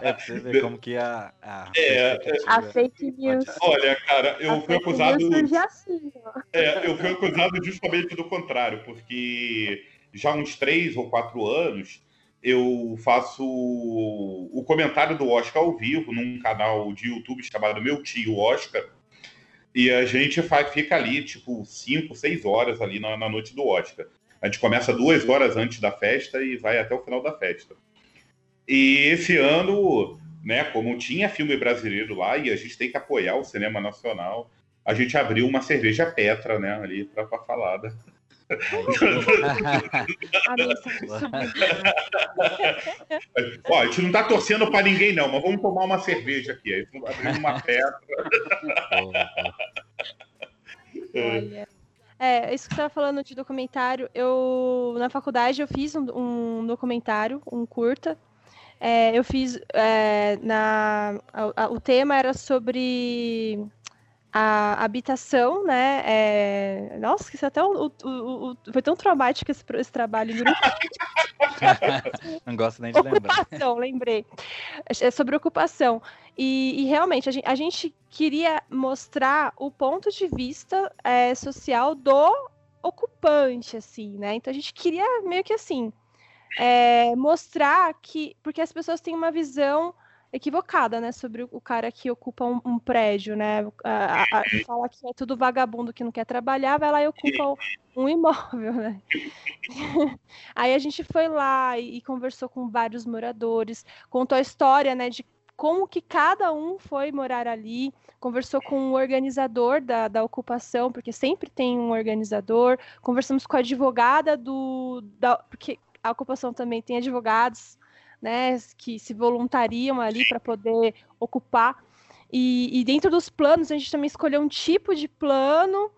é pra você ver como que a. a É, A fake news. Olha, cara, eu a fui fake acusado. assim, ó. É, eu fui acusado justamente do contrário, porque já há uns três ou quatro anos eu faço o comentário do Oscar ao vivo num canal de YouTube chamado Meu Tio Oscar. E a gente fica ali, tipo, cinco, seis horas ali na, na noite do Oscar. A gente começa duas horas antes da festa e vai até o final da festa. E esse ano, né, como tinha filme brasileiro lá e a gente tem que apoiar o cinema nacional, a gente abriu uma cerveja Petra, né, ali para falar. Da... A mensagem Ó, a gente não tá torcendo para ninguém, não, mas vamos tomar uma cerveja aqui. Aí abrimos uma Petra. Olha. É, isso que você estava falando de documentário, eu na faculdade eu fiz um, um documentário, um curta. É, eu fiz é, na a, a, o tema era sobre a habitação, né? É... Nossa, isso até o, o, o, foi tão traumático esse, esse trabalho. Não gosto nem de lembrar. Ocupação, lembrei. É sobre ocupação. E, e realmente, a gente, a gente, queria mostrar o ponto de vista é, social do ocupante, assim, né? Então a gente queria meio que assim é, mostrar que. Porque as pessoas têm uma visão equivocada, né, sobre o cara que ocupa um, um prédio, né, a, a, a, fala que é tudo vagabundo que não quer trabalhar, vai lá e ocupa um imóvel, né. Aí a gente foi lá e, e, conversou com vários moradores, contou a história, né, de como que cada um foi morar ali, conversou com o organizador da, da ocupação, porque sempre tem um organizador, conversamos com a advogada do, da, porque a ocupação também tem advogados, né, que se voluntariam ali para poder ocupar. E, e, dentro dos planos, a gente também escolheu um tipo de plano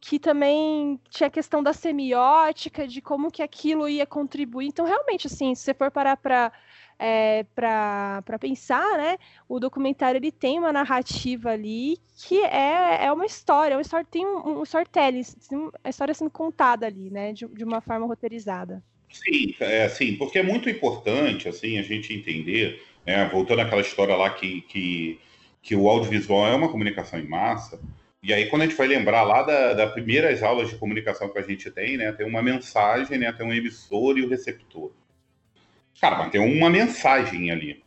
que também tinha a questão da semiótica, de como que aquilo ia contribuir. Então, realmente, assim, se você for parar para é, para pensar, né? O documentário ele tem uma narrativa ali que é, é uma história, é uma história tem um, um storytelling, a história sendo contada ali, né? De, de uma forma roteirizada. Sim, é assim, porque é muito importante assim a gente entender, né, voltando àquela história lá que, que, que o audiovisual é uma comunicação em massa. E aí, quando a gente vai lembrar lá das da primeiras aulas de comunicação que a gente tem, né, tem uma mensagem, né, tem um emissor e o receptor. Cara, mas tem uma mensagem ali.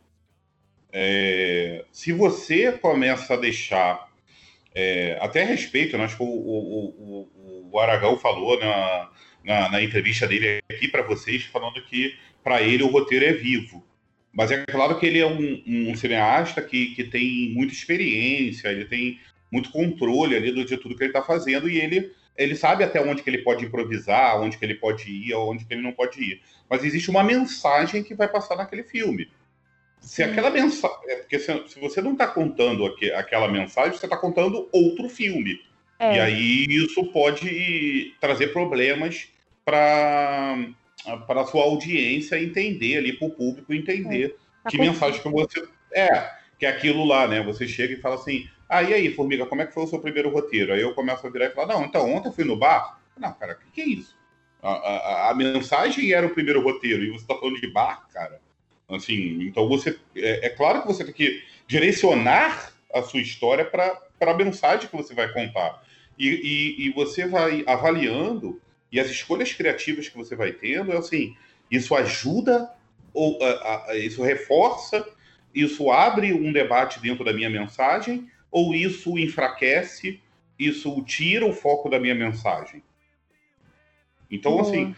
É, se você começa a deixar, é, até respeito, né, acho que o, o, o, o Aragão falou na, na, na entrevista dele aqui para vocês, falando que para ele o roteiro é vivo. Mas é claro que ele é um, um cineasta que, que tem muita experiência, ele tem muito controle ali do, de tudo que ele está fazendo e ele, ele sabe até onde que ele pode improvisar, onde que ele pode ir, onde que ele não pode ir. Mas existe uma mensagem que vai passar naquele filme. Se aquela mensagem. É porque se, se você não está contando aqu, aquela mensagem, você está contando outro filme. É. E aí isso pode trazer problemas para para a sua audiência entender ali, para o público entender é. que mensagem que você. É, que é aquilo lá, né? Você chega e fala assim, ah, e aí, Formiga, como é que foi o seu primeiro roteiro? Aí eu começo a virar e falar, não, então, ontem eu fui no bar. Não, cara, o que, que, é isso? A, a, a, mensagem era o primeiro roteiro, e você está falando de bar, cara. Assim, então você. É, é claro que você tem que direcionar a sua história para a mensagem que você vai contar. E, e, e, você vai avaliando, e as escolhas criativas que você vai tendo, é assim, isso ajuda, ou isso reforça, isso abre um debate dentro da minha mensagem, ou isso enfraquece, isso tira o foco da minha mensagem. Então, assim,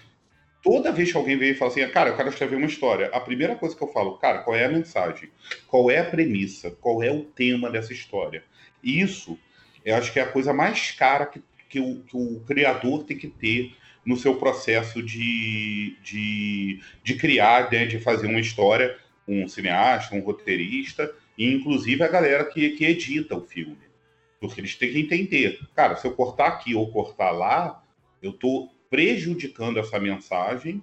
toda vez que alguém vem e fala assim, cara, eu quero escrever uma história, a primeira coisa que eu falo, cara, qual é a mensagem? Qual é a premissa? Qual é o tema dessa história? Isso eu acho que é a coisa mais cara que, que, o, que o criador tem que ter no seu processo de, de, de criar, né, de fazer uma história, um cineasta, um roteirista, e inclusive a galera que, que edita o filme. Porque eles têm que entender, cara, se eu cortar aqui ou cortar lá, eu estou prejudicando essa mensagem,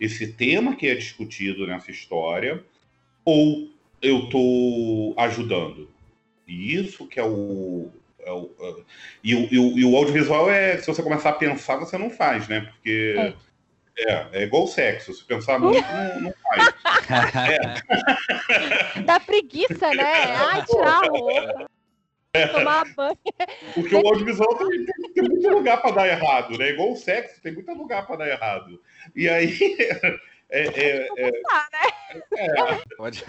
esse tema que é discutido nessa história, ou eu estou ajudando. E isso que é o, é o, é, e, o, e, o, e, o, audiovisual é, se você começar a pensar, você não faz, né? Porque é, é, é igual sexo, se pensar muito, não, não faz. É. Dá preguiça, né? Ai, tirar a roupa. É. Tomar banho. Porque o audiovisual tem, tem, tem muito lugar para dar errado, né? Igual o sexo, tem muito lugar para dar errado. E aí é, é, é, né? é, Pode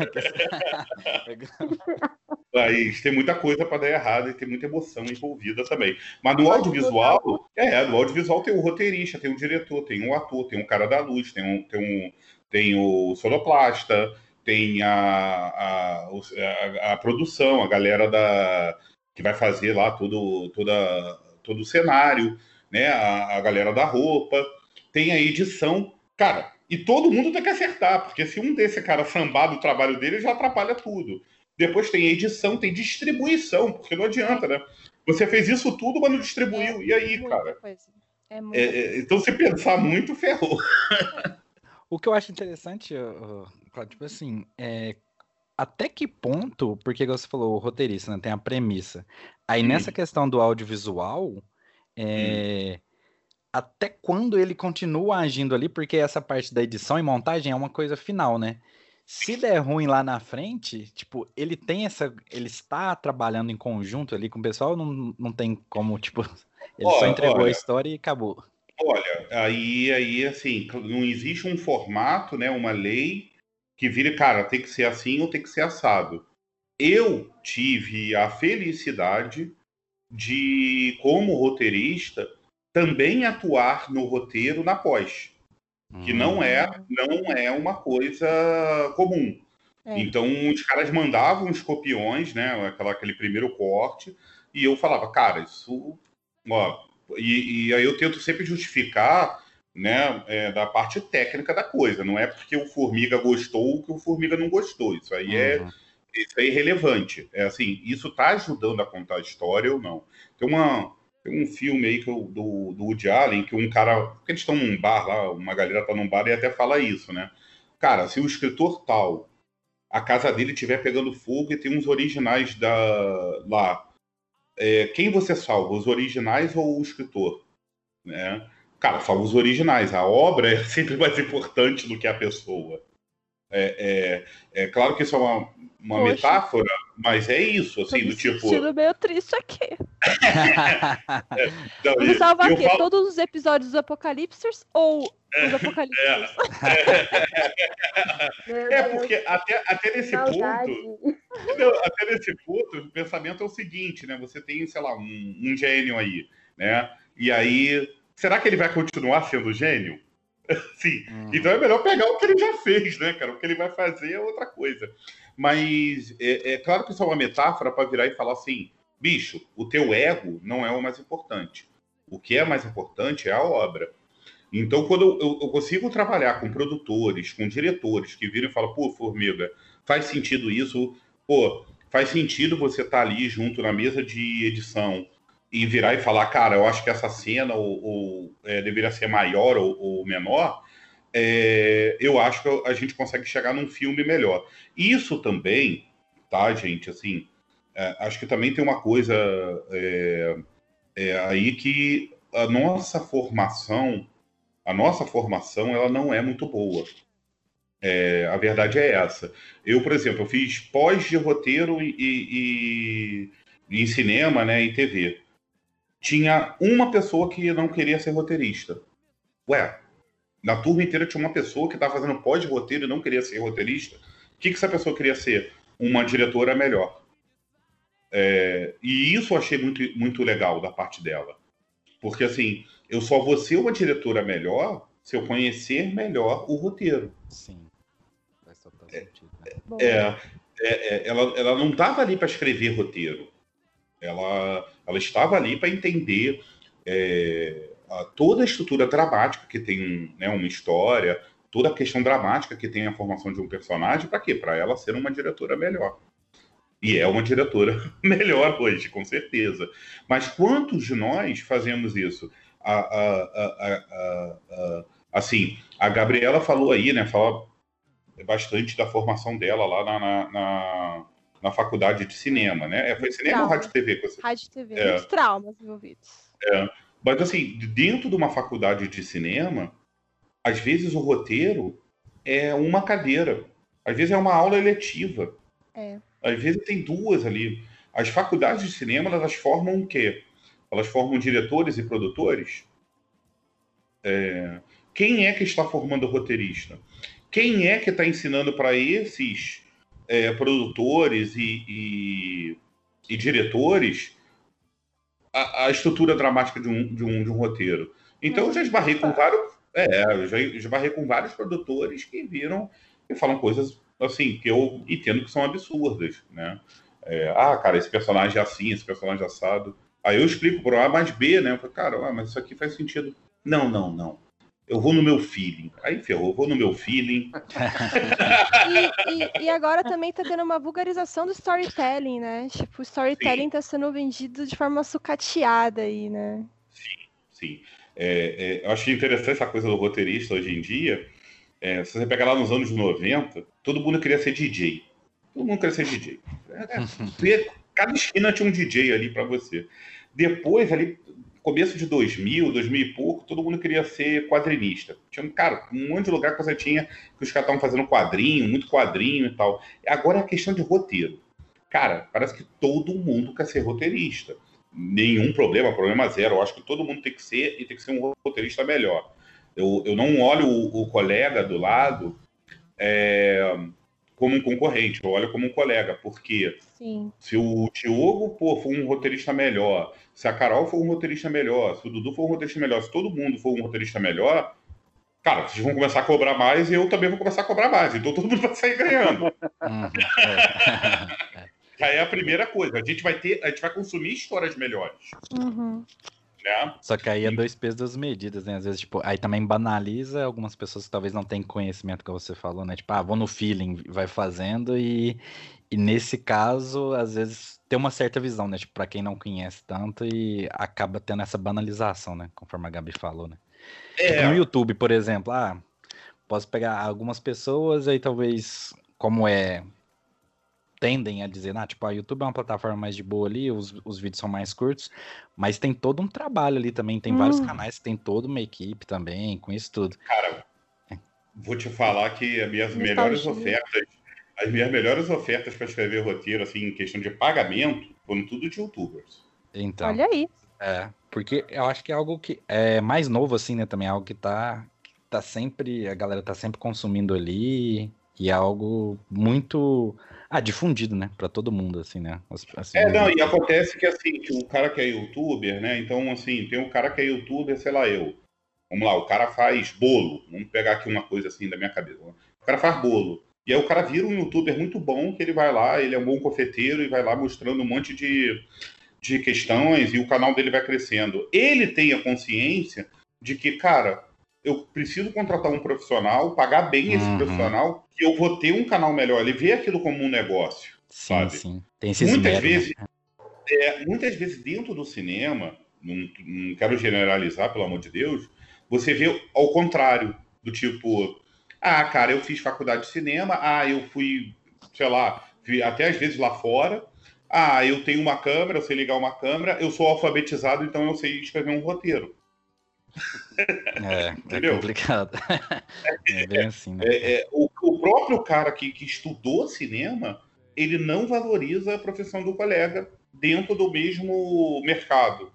Aí tem muita coisa para dar errado e tem muita emoção envolvida também. Mas no audiovisual, é, no audiovisual tem o roteirista, tem o diretor, tem o ator, tem o cara da luz, tem, um, tem, um, tem o sonoplasta, tem a, a, a, a produção, a galera da, que vai fazer lá todo, toda, todo o cenário, né? A, a galera da roupa, tem a edição. Cara, e todo mundo tem que acertar, porque se um desse cara sambar do trabalho dele, já atrapalha tudo. Depois tem edição, tem distribuição, porque não adianta, né? Você fez isso tudo, mas não distribuiu. É, e aí, cara? Coisa. É muito... É, é, então, se pensar muito, ferrou. O que eu acho interessante, tipo assim, é até que ponto, porque você falou o roteirista, né, tem a premissa. Aí Hum. nessa questão do audiovisual, é, até quando ele continua agindo ali, porque essa parte da edição e montagem é uma coisa final, né? Se der ruim lá na frente, tipo, ele tem essa. Ele está trabalhando em conjunto ali com o pessoal, não, não tem como, tipo, ele só Olha, entregou a olha. história e acabou. Olha, aí, aí, assim, não existe um formato, né, uma lei que vire, cara, tem que ser assim ou tem que ser assado. Eu tive a felicidade de, como roteirista, também atuar no roteiro na pós, que não é, não é uma coisa comum. É. Então, os caras mandavam os copiões, né, aquela, aquele primeiro corte, e eu falava, cara, isso, ó, e, e aí eu tento sempre justificar, né, é, da parte técnica da coisa. Não é porque o Formiga gostou que o Formiga não gostou. Isso aí é, Uhum. isso é irrelevante. É assim, isso tá ajudando a contar a história ou não. Tem uma tem um filme aí que eu- do, do Woody Allen que um cara, porque eles estão num bar lá, uma galera tá num bar e até fala isso, né? Cara, se o escritor tal, a casa dele estiver pegando fogo e tem uns originais da lá, é, quem você salva, os originais ou o escritor? Né? Cara, salva os originais. A obra é sempre mais importante do que a pessoa. É, é, é claro que isso é uma, uma Poxa. metáfora, mas é isso, Tô assim, me do tipo. sentindo meio triste aqui. não, Você salva e eu quê? falo- Todos os episódios dos Apocalipses ou os Apocalipses? Meu É, Deus, porque até, até nesse saudade. ponto, até nesse ponto, o pensamento é o seguinte, né? Você tem, sei lá, um, um gênio aí, né? E aí, será que ele vai continuar sendo gênio? Sim. Uhum. Então é melhor pegar o que ele já fez, né, cara? O que ele vai fazer é outra coisa. Mas é, é claro que isso é uma metáfora para virar e falar assim, bicho, o teu ego não é o mais importante. O que é mais importante é a obra. Então, quando eu, eu- consigo trabalhar com produtores, com diretores que viram e falam, pô, Formiga, faz sentido isso, pô, faz sentido você estar ali junto na mesa de edição e virar e falar, cara, eu acho que essa cena ou, ou, é, deveria ser maior ou, ou menor, é, eu acho que a gente consegue chegar num filme melhor. Isso também, tá, gente, assim, é, acho que também tem uma coisa é, é, aí que a nossa formação, a nossa formação, ela não é muito boa. É, a verdade é essa. Eu, por exemplo, eu fiz pós de roteiro e, e- e em cinema, né, e TV. Tinha uma pessoa que não queria ser roteirista. Ué, na turma inteira tinha uma pessoa que estava fazendo pós de roteiro e não queria ser roteirista. O que, que essa pessoa queria ser? Uma diretora melhor. É, e isso eu achei muito, muito legal da parte dela. Porque, assim, eu só vou ser uma diretora melhor se eu conhecer melhor o roteiro. Sim. Faz total sentido. né? É, é, é, ela, ela não estava ali para escrever roteiro. Ela, ela estava ali para entender é, toda a estrutura dramática que tem né, uma história, toda a questão dramática que tem a formação de um personagem. Para quê? Para ela ser uma diretora melhor. E é uma diretora melhor hoje, com certeza. Mas quantos de nós fazemos isso? A, a- a- assim, a Gabriela falou aí, né? Fala bastante da formação dela lá na, na, na, na faculdade de cinema, né? É, Foi cinema ou rádio TV você Rádio TV, É. muitos traumas envolvidos. Mas assim, dentro de uma faculdade de cinema, às vezes o roteiro é uma cadeira, às vezes é uma aula eletiva, É. às vezes tem duas ali. As faculdades de cinema elas formam o quê? Elas formam diretores e produtores. É, Quem é que está formando roteirista? Quem é que está ensinando para esses é, produtores e, e- e diretores a, a estrutura dramática de um, de um, de um roteiro? Então eu já esbarrei com vários. É, eu já esbarrei com vários produtores que viram e falam coisas assim que eu entendo que são absurdas, né? É, ah, cara, esse personagem é assim, esse personagem é assado. Aí eu explico por A mais B, né? Eu falo, cara, ah, mas isso aqui faz sentido. Não, não, não. Eu vou no meu feeling. Aí ferrou, eu vou no meu feeling. E, e- e agora também tá tendo uma vulgarização do storytelling, né? Tipo, o storytelling tá sendo vendido de forma sucateada aí, né? Sim. É, é, eu acho interessante essa coisa do roteirista hoje em dia. É, se você pegar lá nos anos 90, todo mundo queria ser DJ. Todo mundo queria ser DJ. É, cada esquina tinha um DJ ali para você. Depois, ali, começo de 2000, 2000 e pouco, todo mundo queria ser quadrinista. Tinha, cara, um monte de lugar que você tinha que os caras estavam fazendo quadrinho, muito quadrinho e tal. Agora é a questão de roteiro. Cara, parece que todo mundo quer ser roteirista. Nenhum problema, problema zero. Eu acho que todo mundo tem que ser e tem que ser um roteirista melhor. Eu, eu não olho o, o colega do lado é, como um concorrente, eu olho como um colega, porque Sim. se o Diogo pô, for um roteirista melhor, se a Carol for um roteirista melhor, se o Dudu for um roteirista melhor, se todo mundo for um roteirista melhor, cara, vocês vão começar a cobrar mais e eu também vou começar a cobrar mais. Então todo mundo vai sair ganhando. Uhum, é. Já é a primeira coisa. A gente vai ter, a gente vai consumir histórias melhores. Uhum. Né? Só que aí é dois pesos, duas medidas, né? Às vezes, tipo, aí também banaliza algumas pessoas que talvez não tenham conhecimento, que você falou, né? Tipo, ah, vou no feeling, vai fazendo e, e nesse caso, às vezes, tem uma certa visão, né? Tipo, pra quem não conhece tanto e acaba tendo essa banalização, né? Conforme a Gabi falou, né? É. Tipo, no YouTube, por exemplo, ah, posso pegar algumas pessoas aí talvez, como é tendem a dizer, ah, tipo, a YouTube é uma plataforma mais de boa ali, os, os vídeos são mais curtos, mas tem todo um trabalho ali também, tem vários Hum. canais que tem toda uma equipe também, com isso tudo. Cara, vou te falar que as minhas Nostalgia. melhores ofertas, as minhas melhores ofertas para escrever roteiro, assim, em questão de pagamento, foram tudo de youtubers. Então, Olha aí. é, porque eu acho que é algo que é mais novo assim, né, também, é algo que tá, que tá sempre, a galera tá sempre consumindo ali, e é algo muito, ah, difundido, né, pra todo mundo, assim, né. As- assim, É, não, e acontece que assim, que o cara que é youtuber, né? Então, assim, tem um cara que é youtuber, sei lá, eu. Vamos lá, o cara faz bolo. Vamos pegar aqui uma coisa assim da minha cabeça. O cara faz bolo. E aí o cara vira um youtuber muito bom, que ele vai lá, ele é um bom confeiteiro e vai lá mostrando um monte de, de questões e o canal dele vai crescendo. Ele tem a consciência de que, cara, eu preciso contratar um profissional, pagar bem esse Uhum. profissional, que eu vou ter um canal melhor. Ele vê aquilo como um negócio. sim, sabe? sim, tem esses Muitas méritos, né? vezes, é, muitas vezes dentro do cinema, não, não quero generalizar, pelo amor de Deus, você vê ao contrário, do tipo, ah, cara, eu fiz faculdade de cinema, ah, eu fui, sei lá, até às vezes lá fora, ah, eu tenho uma câmera, eu sei ligar uma câmera, eu sou alfabetizado, então eu sei escrever um roteiro. É, é Entendeu? complicado. é bem assim, né? É, é, o, o próprio cara que, que estudou cinema, ele não valoriza a profissão do colega dentro do mesmo mercado.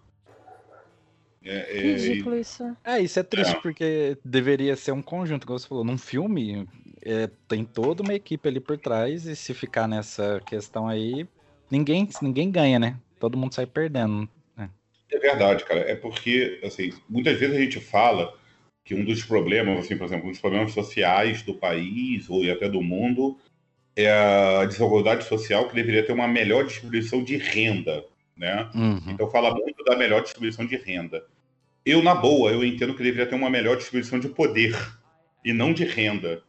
É, é, Ridículo isso. É, isso é triste, É. porque deveria ser um conjunto, como você falou. Num filme, é, tem toda uma equipe ali por trás, e se ficar nessa questão aí, ninguém, ninguém ganha, né? Todo mundo sai perdendo. É verdade, cara. É porque, assim, muitas vezes a gente fala que um dos problemas, assim, por exemplo, um dos problemas sociais do país ou até do mundo é a desigualdade social que deveria ter uma melhor distribuição de renda, né? Uhum. Então fala muito da melhor distribuição de renda. Eu, na boa, eu entendo que deveria ter uma melhor distribuição de poder e não de renda.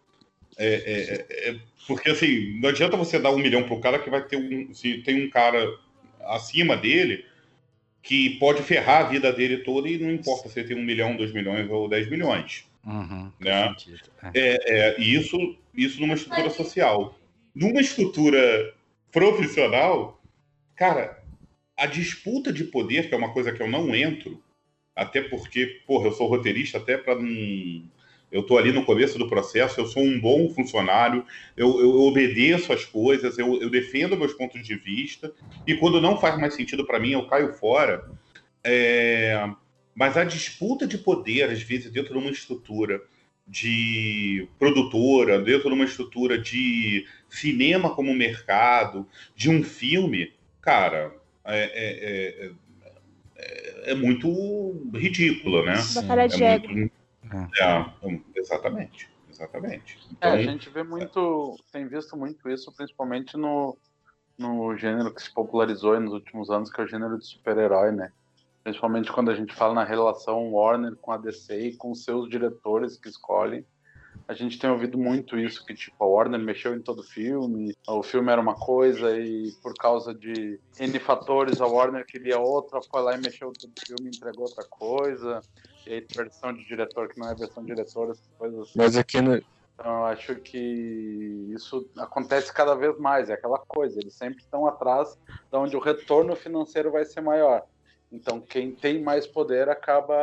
É, é, é, é, porque, assim, não adianta você dar um milhão pro cara que vai ter um... Se tem um cara acima dele que pode ferrar a vida dele toda e não importa se ele tem um milhão, dois milhões ou dez milhões. Uhum, Né? É. É, é, e isso, isso numa estrutura social. Numa estrutura profissional, cara, a disputa de poder, que é uma coisa que eu não entro, até porque, porra, eu sou roteirista até para não. Eu tô ali no começo do processo, eu sou um bom funcionário, eu, eu obedeço as coisas, eu, eu defendo meus pontos de vista, e quando não faz mais sentido para mim, eu caio fora. É, Mas a disputa de poder, às vezes, dentro de uma estrutura de produtora, dentro de uma estrutura de cinema como mercado, de um filme, cara, é, é- é- é- é muito ridícula, né? Batalha de É ego. muito- é, exatamente, exatamente. É, Então, a gente vê muito, tem visto muito isso, principalmente no, no gênero que se popularizou aí nos últimos anos, que é o gênero de super-herói, né? Principalmente quando a gente fala na relação Warner com a DC e com seus diretores que escolhem. A gente tem ouvido muito isso, que tipo, a Warner mexeu em todo o filme, o filme era uma coisa e por causa de N fatores a Warner queria outra, foi lá e mexeu em todo o filme e entregou outra coisa. que é versão de diretor, que não é versão de diretor, essas coisas assim. Mas aqui no, Então eu acho que isso acontece cada vez mais, é aquela coisa, eles sempre estão atrás de onde o retorno financeiro vai ser maior. Então quem tem mais poder acaba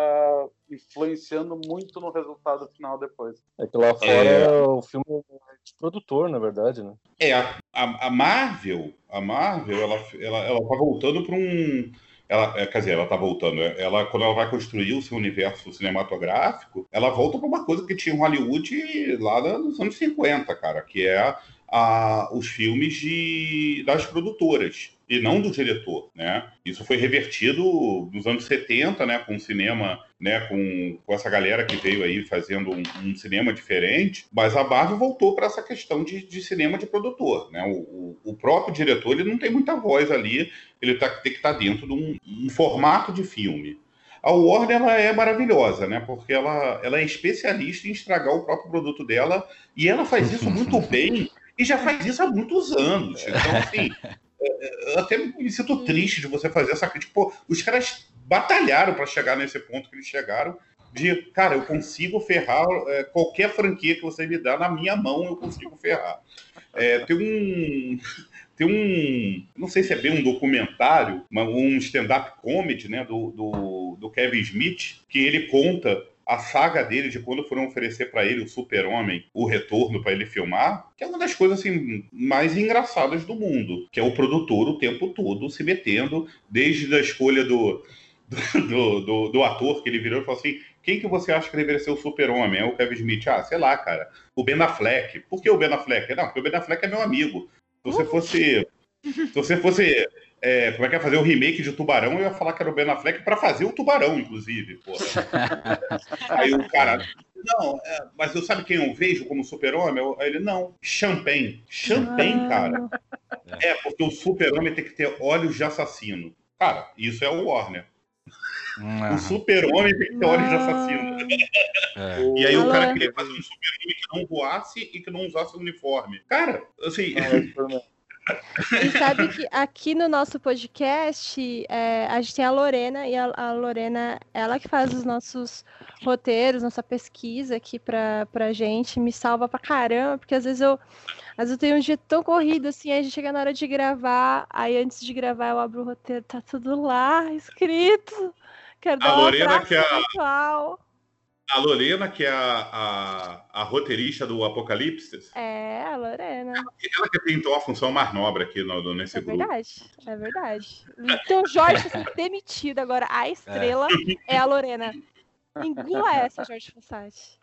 influenciando muito no resultado final depois. é que lá fora É. o filme é de produtor, na verdade, né? É, a, a Marvel, a Marvel, ela, ela, ela tá voltando para um. Ela, é, quer dizer, ela tá voltando. Ela, quando ela vai construir o seu universo cinematográfico, ela volta para uma coisa que tinha em Hollywood lá nos anos 50, cara, que é a, os filmes de, das produtoras e não do diretor, né? Isso foi revertido nos anos 70, né, com o cinema, né, com, com essa galera que veio aí fazendo um, um cinema diferente, mas a Marvel voltou para essa questão de, de cinema de produtor, né? O, o- o próprio diretor ele não tem muita voz ali, ele tá, tem que estar dentro de um, um formato de filme. A Warner ela é maravilhosa, né? Porque ela, ela é especialista em estragar o próprio produto dela e ela faz isso muito bem e já faz isso há muitos anos. Então, assim, eu até me sinto triste de você fazer essa crítica. Pô, os caras batalharam para chegar nesse ponto que eles chegaram. De, cara, eu consigo ferrar é, qualquer franquia que você me dá na minha mão, eu consigo ferrar. É, tem um. Tem um. Não sei se é bem um documentário, mas um stand-up comedy, né, do, do, do Kevin Smith, que ele conta a saga dele de quando foram oferecer para ele o Super-Homem, o retorno para ele filmar, que é uma das coisas assim mais engraçadas do mundo, que é o produtor o tempo todo se metendo, desde a escolha do, do, do, do ator que ele virou e falou assim: quem que você acha que deveria ser o super-homem? É o Kevin Smith. Ah, sei lá, cara. O Ben Affleck. Por que o Ben Affleck? Não, porque o Ben Affleck é meu amigo. Se você fosse. Se você fosse. É, como é que é fazer o remake de Tubarão, eu ia falar que era o Ben Affleck pra fazer o Tubarão, inclusive. Porra. Aí o cara. Não, é, mas eu sabe quem eu vejo como super-homem? Ele, não, Champagne. Champagne, cara. É, porque o super-homem tem que ter olhos de assassino. Cara, isso é o Warner. Hum, O super-homem tem que ter olhos de assassino. é. E aí o cara queria fazer um super-homem que não voasse e que não usasse uniforme. Cara, assim, E sabe que aqui no nosso podcast é, a gente tem a Lorena e a, a Lorena, ela que faz os nossos roteiros, nossa pesquisa aqui pra, pra gente, me salva pra caramba, porque às vezes eu, às vezes eu tenho um dia tão corrido assim, aí a gente chega na hora de gravar, aí antes de gravar eu abro o roteiro, tá tudo lá, escrito. Quero A dar um Lorena, abraço que é a- virtual. A Lorena, que é a, a, a roteirista do Apocalipse, É, a Lorena. ela que tem então a função mais nobre aqui no, no- nesse É grupo. verdade, é verdade. Então o Jorge sendo demitido agora. A estrela é, a Lorena. Engula essa, Jorge Fossati.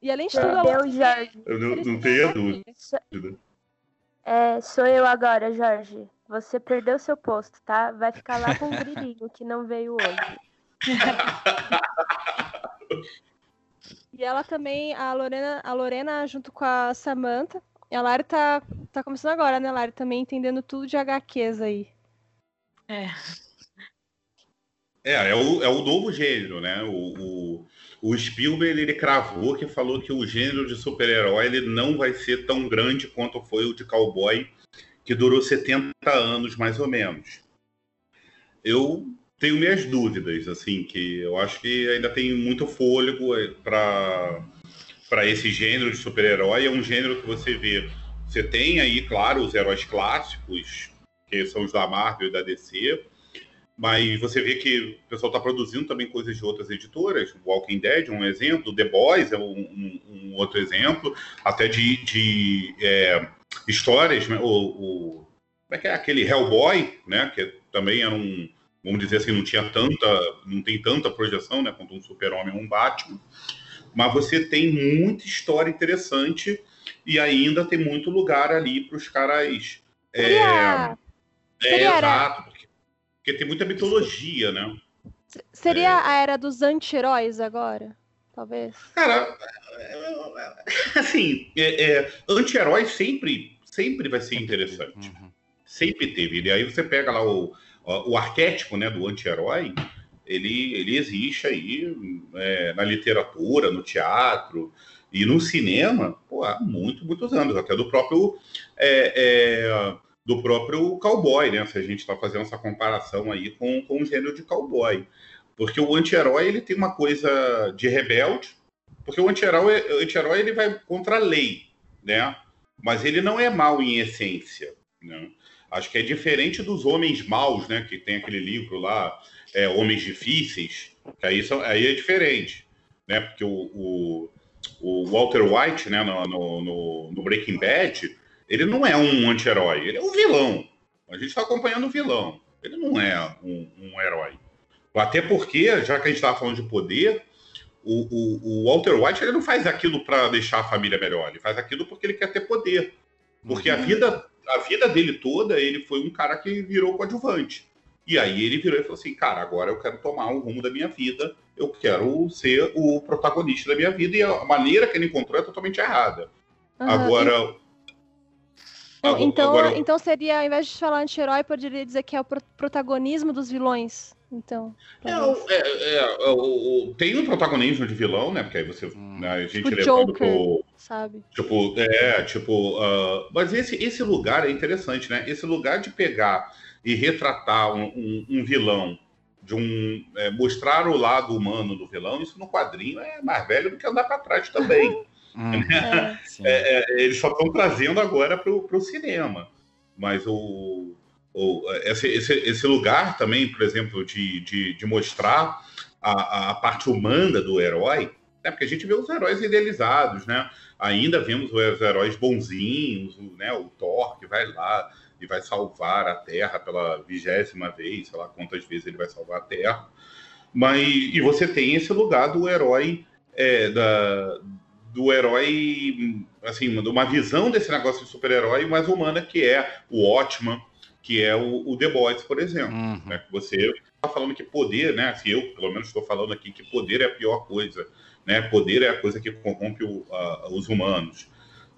E além de tudo, a Perdeu, Lorena... Jorge. Eu não, não tenho dúvida. É, sou eu agora, Jorge. Você perdeu seu posto, tá? Vai ficar lá com o grilinho que não veio hoje. E ela também, a Lorena, a Lorena junto com a Samantha. E a Lari tá, tá começando agora, né, Lari? Também entendendo tudo de HQs aí. É. É, é o, é o novo gênero, né? O, o, o Spielberg ele cravou que falou que o gênero de super-herói ele não vai ser tão grande quanto foi o de cowboy, que durou 70 anos mais ou menos. Eu tenho minhas dúvidas, assim, que eu acho que ainda tem muito fôlego para para esse gênero de super-herói. É um gênero que você vê, você tem aí, claro, os heróis clássicos, que são os da Marvel e da DC, mas você vê que o pessoal está produzindo também coisas de outras editoras. Walking Dead é um exemplo, The Boys é um, um- um outro exemplo, até de, de, é, histórias. Né? O, o- como é que é aquele Hellboy, né? Que também era um, vamos dizer assim, não tinha tanta, não tem tanta projeção, né? Quanto um Super-Homem ou um Batman. Mas você tem muita história interessante e ainda tem muito lugar ali para os caras. É, Seria, é, seria- exato, porque, porque tem muita mitologia, né? seria É. a era dos anti-heróis agora? Talvez. Cara, é, assim, é, é, anti-herói sempre, sempre vai ser interessante. Uhum. Sempre teve. E aí você pega lá o, o, arquétipo né, do anti-herói, ele, ele existe aí é, na literatura, no teatro e no cinema pô, há muito, muitos anos, até do próprio é, é, do próprio cowboy, né? Se a gente está fazendo essa comparação aí com, com o gênero de cowboy. Porque o anti-herói ele tem uma coisa de rebelde, porque o anti-herói anti ele vai contra a lei, né? Mas ele não é mal em essência, né? Acho que é diferente dos homens maus, né? Que tem aquele livro lá, é, Homens Difíceis, que aí, são, aí é diferente, né? Porque o, o, o Walter White, né, no, no, no, Breaking Bad, ele não é um anti-herói, ele é um vilão. A gente está acompanhando o vilão. Ele não é um, um herói. Até porque, já que a gente estava falando de poder, o, o, o, Walter White ele não faz aquilo para deixar a família melhor, ele faz aquilo porque ele quer ter poder. Porque uhum. a vida a vida dele toda, ele foi um cara que virou coadjuvante. E aí ele virou e falou assim: cara, agora eu quero tomar o rumo da minha vida, eu quero ser o protagonista da minha vida, e a maneira que ele encontrou é totalmente errada. Uhum, agora. E... então, agora... então seria, ao invés de falar anti-herói, poderia dizer que é o protagonismo dos vilões. Então. É, é, é, é, o, tem um protagonismo de vilão, né? Porque aí você. Hum. Né, a gente tipo Joker, pro, sabe? Tipo, é, tipo. Uh, mas esse, esse lugar é interessante, né? Esse lugar de pegar e retratar um, um, um vilão, de um. É, mostrar o lado humano do vilão, isso no quadrinho é mais velho do que andar para trás também. Hum. É, é, eles só estão trazendo agora para o cinema. Mas o ou esse, esse, esse, lugar também, por exemplo, de, de, de mostrar a, a, parte humana do herói, né? porque a gente vê os heróis idealizados, né? Ainda vemos os heróis bonzinhos, né? o Thor que vai lá e vai salvar a Terra pela vigésima vez, sei lá quantas vezes ele vai salvar a Terra. Mas, e você tem esse lugar do herói, é, da, do herói, assim, de uma visão desse negócio de super-herói mais humana, que é o Watchman, que é o, o The Boys, por exemplo. Uhum. Né? Você está falando que poder, né? Se eu, pelo menos, estou falando aqui que poder é a pior coisa, né? Poder é a coisa que corrompe o, a, os humanos.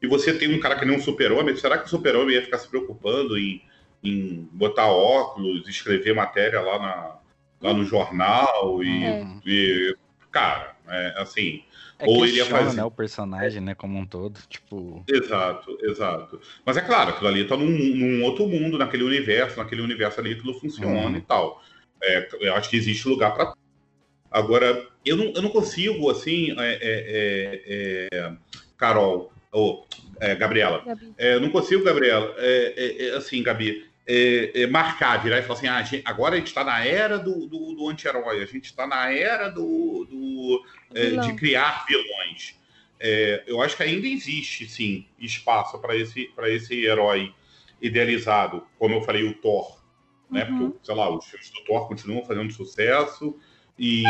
E você tem um cara que nem um super-homem, será que o super-homem ia ficar se preocupando em, em botar óculos, escrever matéria lá, na, lá no jornal e, é. e cara, é, assim, é ou ele ia fazer. Né, o personagem, né, como um todo, tipo. Exato, exato. Mas é claro, aquilo ali tá num, num outro mundo, naquele universo, naquele universo ali tudo funciona uhum. e tal. É, eu acho que existe lugar para. Agora, eu não, eu não consigo, assim, é, é, é, é Carol, ou Gabriela, eu não consigo, Gabriela, assim, Gabi, é, é, marcar, virar e falar assim: ah, a gente, agora a gente está na era do, do, do anti-herói, a gente está na era do, do é, de criar vilões. É, eu acho que ainda existe, sim, espaço para esse, esse herói idealizado, como eu falei, o Thor. Né? Uhum. Porque, sei lá, os filmes do Thor continuam fazendo sucesso e.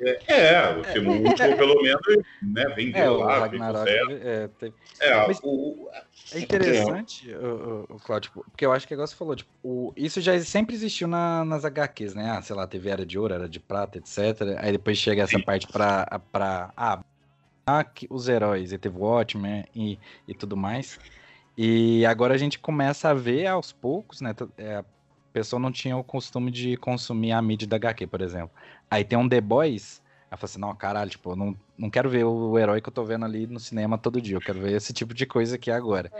É. É, é, porque no último, pelo menos, né, vendeu é, lá, sucesso. É, teve... é, Mas... o, é interessante, o, o, o Claudio, tipo, porque eu acho que agora você falou, tipo, o, isso já sempre existiu na, nas HQs, né? Ah, sei lá, teve Era de Ouro, Era de Prata, etc. Aí depois chega essa Sim. parte pra, pra ah, os heróis, e teve Watchmen e, e tudo mais. E agora a gente começa a ver aos poucos, né? Pessoa não tinha o costume de consumir a mídia da HQ, por exemplo. Aí tem um The Boys, ela fala assim, não, caralho, tipo, não, não quero ver o herói que eu tô vendo ali no cinema todo dia, eu quero ver esse tipo de coisa aqui agora.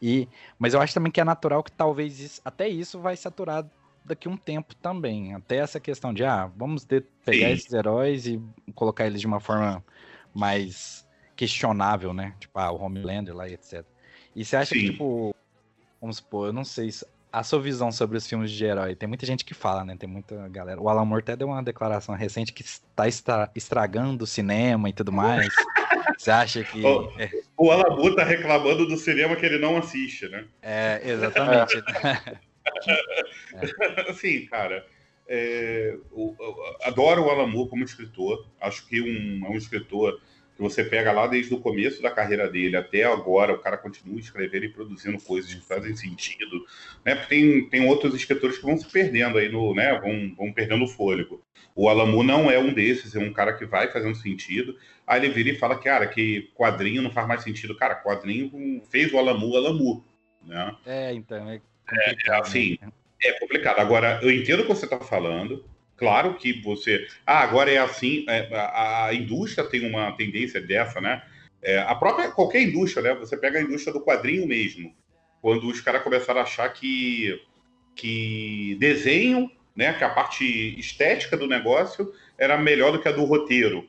E, mas eu acho também que é natural que talvez isso, até isso vai saturar daqui um tempo também. Até essa questão de, ah, vamos ter, pegar Sim. esses heróis e colocar eles de uma forma mais questionável, né? Tipo, ah, o Homelander lá e etc. E você acha Sim. que, tipo, vamos supor, eu não sei, a sua visão sobre os filmes de herói. Tem muita gente que fala, né? Tem muita galera. O Alan Moore até deu uma declaração recente que está estragando o cinema e tudo mais. Você acha que. O, é... o Alan Moore tá reclamando do cinema que ele não assiste, né? É, exatamente. é. Assim, cara. É, eu, eu adoro o Alan Moore como escritor. Acho que um, é um escritor que você pega lá desde o começo da carreira dele até agora, o cara continua escrevendo e produzindo coisas que fazem sentido, né? Porque tem, tem outros escritores que vão se perdendo aí no, né? Vão, vão perdendo o fôlego. O Alamu não é um desses, é um cara que vai fazendo sentido. Aí ele vira e fala, cara, que quadrinho não faz mais sentido. Cara, quadrinho fez o Alamu, Alamu, né? É, então, é, é complicado. É, assim, né? é complicado. Agora, eu entendo o que você está falando, Claro que você. Ah, agora é assim. É, a, a, indústria tem uma tendência dessa, né? É, a própria. Qualquer indústria, né? Você pega a indústria do quadrinho mesmo. Quando os caras começaram a achar que, que desenho né? Que a parte estética do negócio era melhor do que a do roteiro.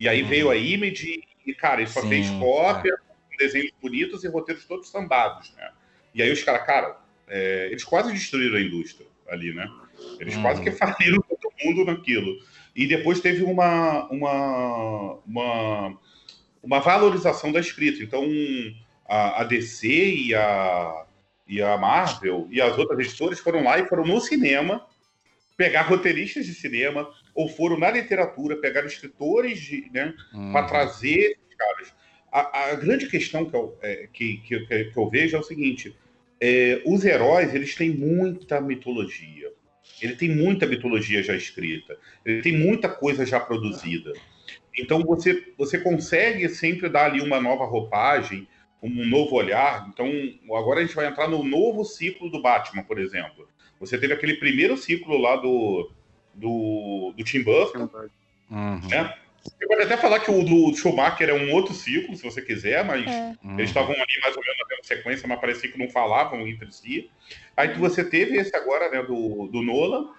E aí Uhum. veio a Image e, cara, ele só Sim, fez cópia, com desenhos bonitos e roteiros todos sambados, né? E aí os caras, cara, é, eles quase destruíram a indústria ali, né? Eles Uhum. quase que faliram todo mundo naquilo. E depois teve uma, uma, uma, uma valorização da escrita. Então, a, a DC e a, e a Marvel e as outras editoras foram lá e foram no cinema pegar roteiristas de cinema ou foram na literatura pegar escritores de, né, Uhum. para trazer caras. A, a grande questão que eu, é, que, que, que eu vejo é o seguinte: é, os heróis eles têm muita mitologia. Ele tem muita mitologia já escrita. Ele tem muita coisa já produzida. Então você, você consegue sempre dar ali uma nova roupagem, um novo olhar. Então agora a gente vai entrar no novo ciclo do Batman, por exemplo. Você teve aquele primeiro ciclo lá do, do, do Tim Burton, Uhum. né? Você pode até falar que o do Schumacher é um outro ciclo, se você quiser, mas É. Eles estavam ali mais ou menos na mesma sequência, mas parecia que não falavam entre si. Aí você teve esse agora, né, do, do Nolan,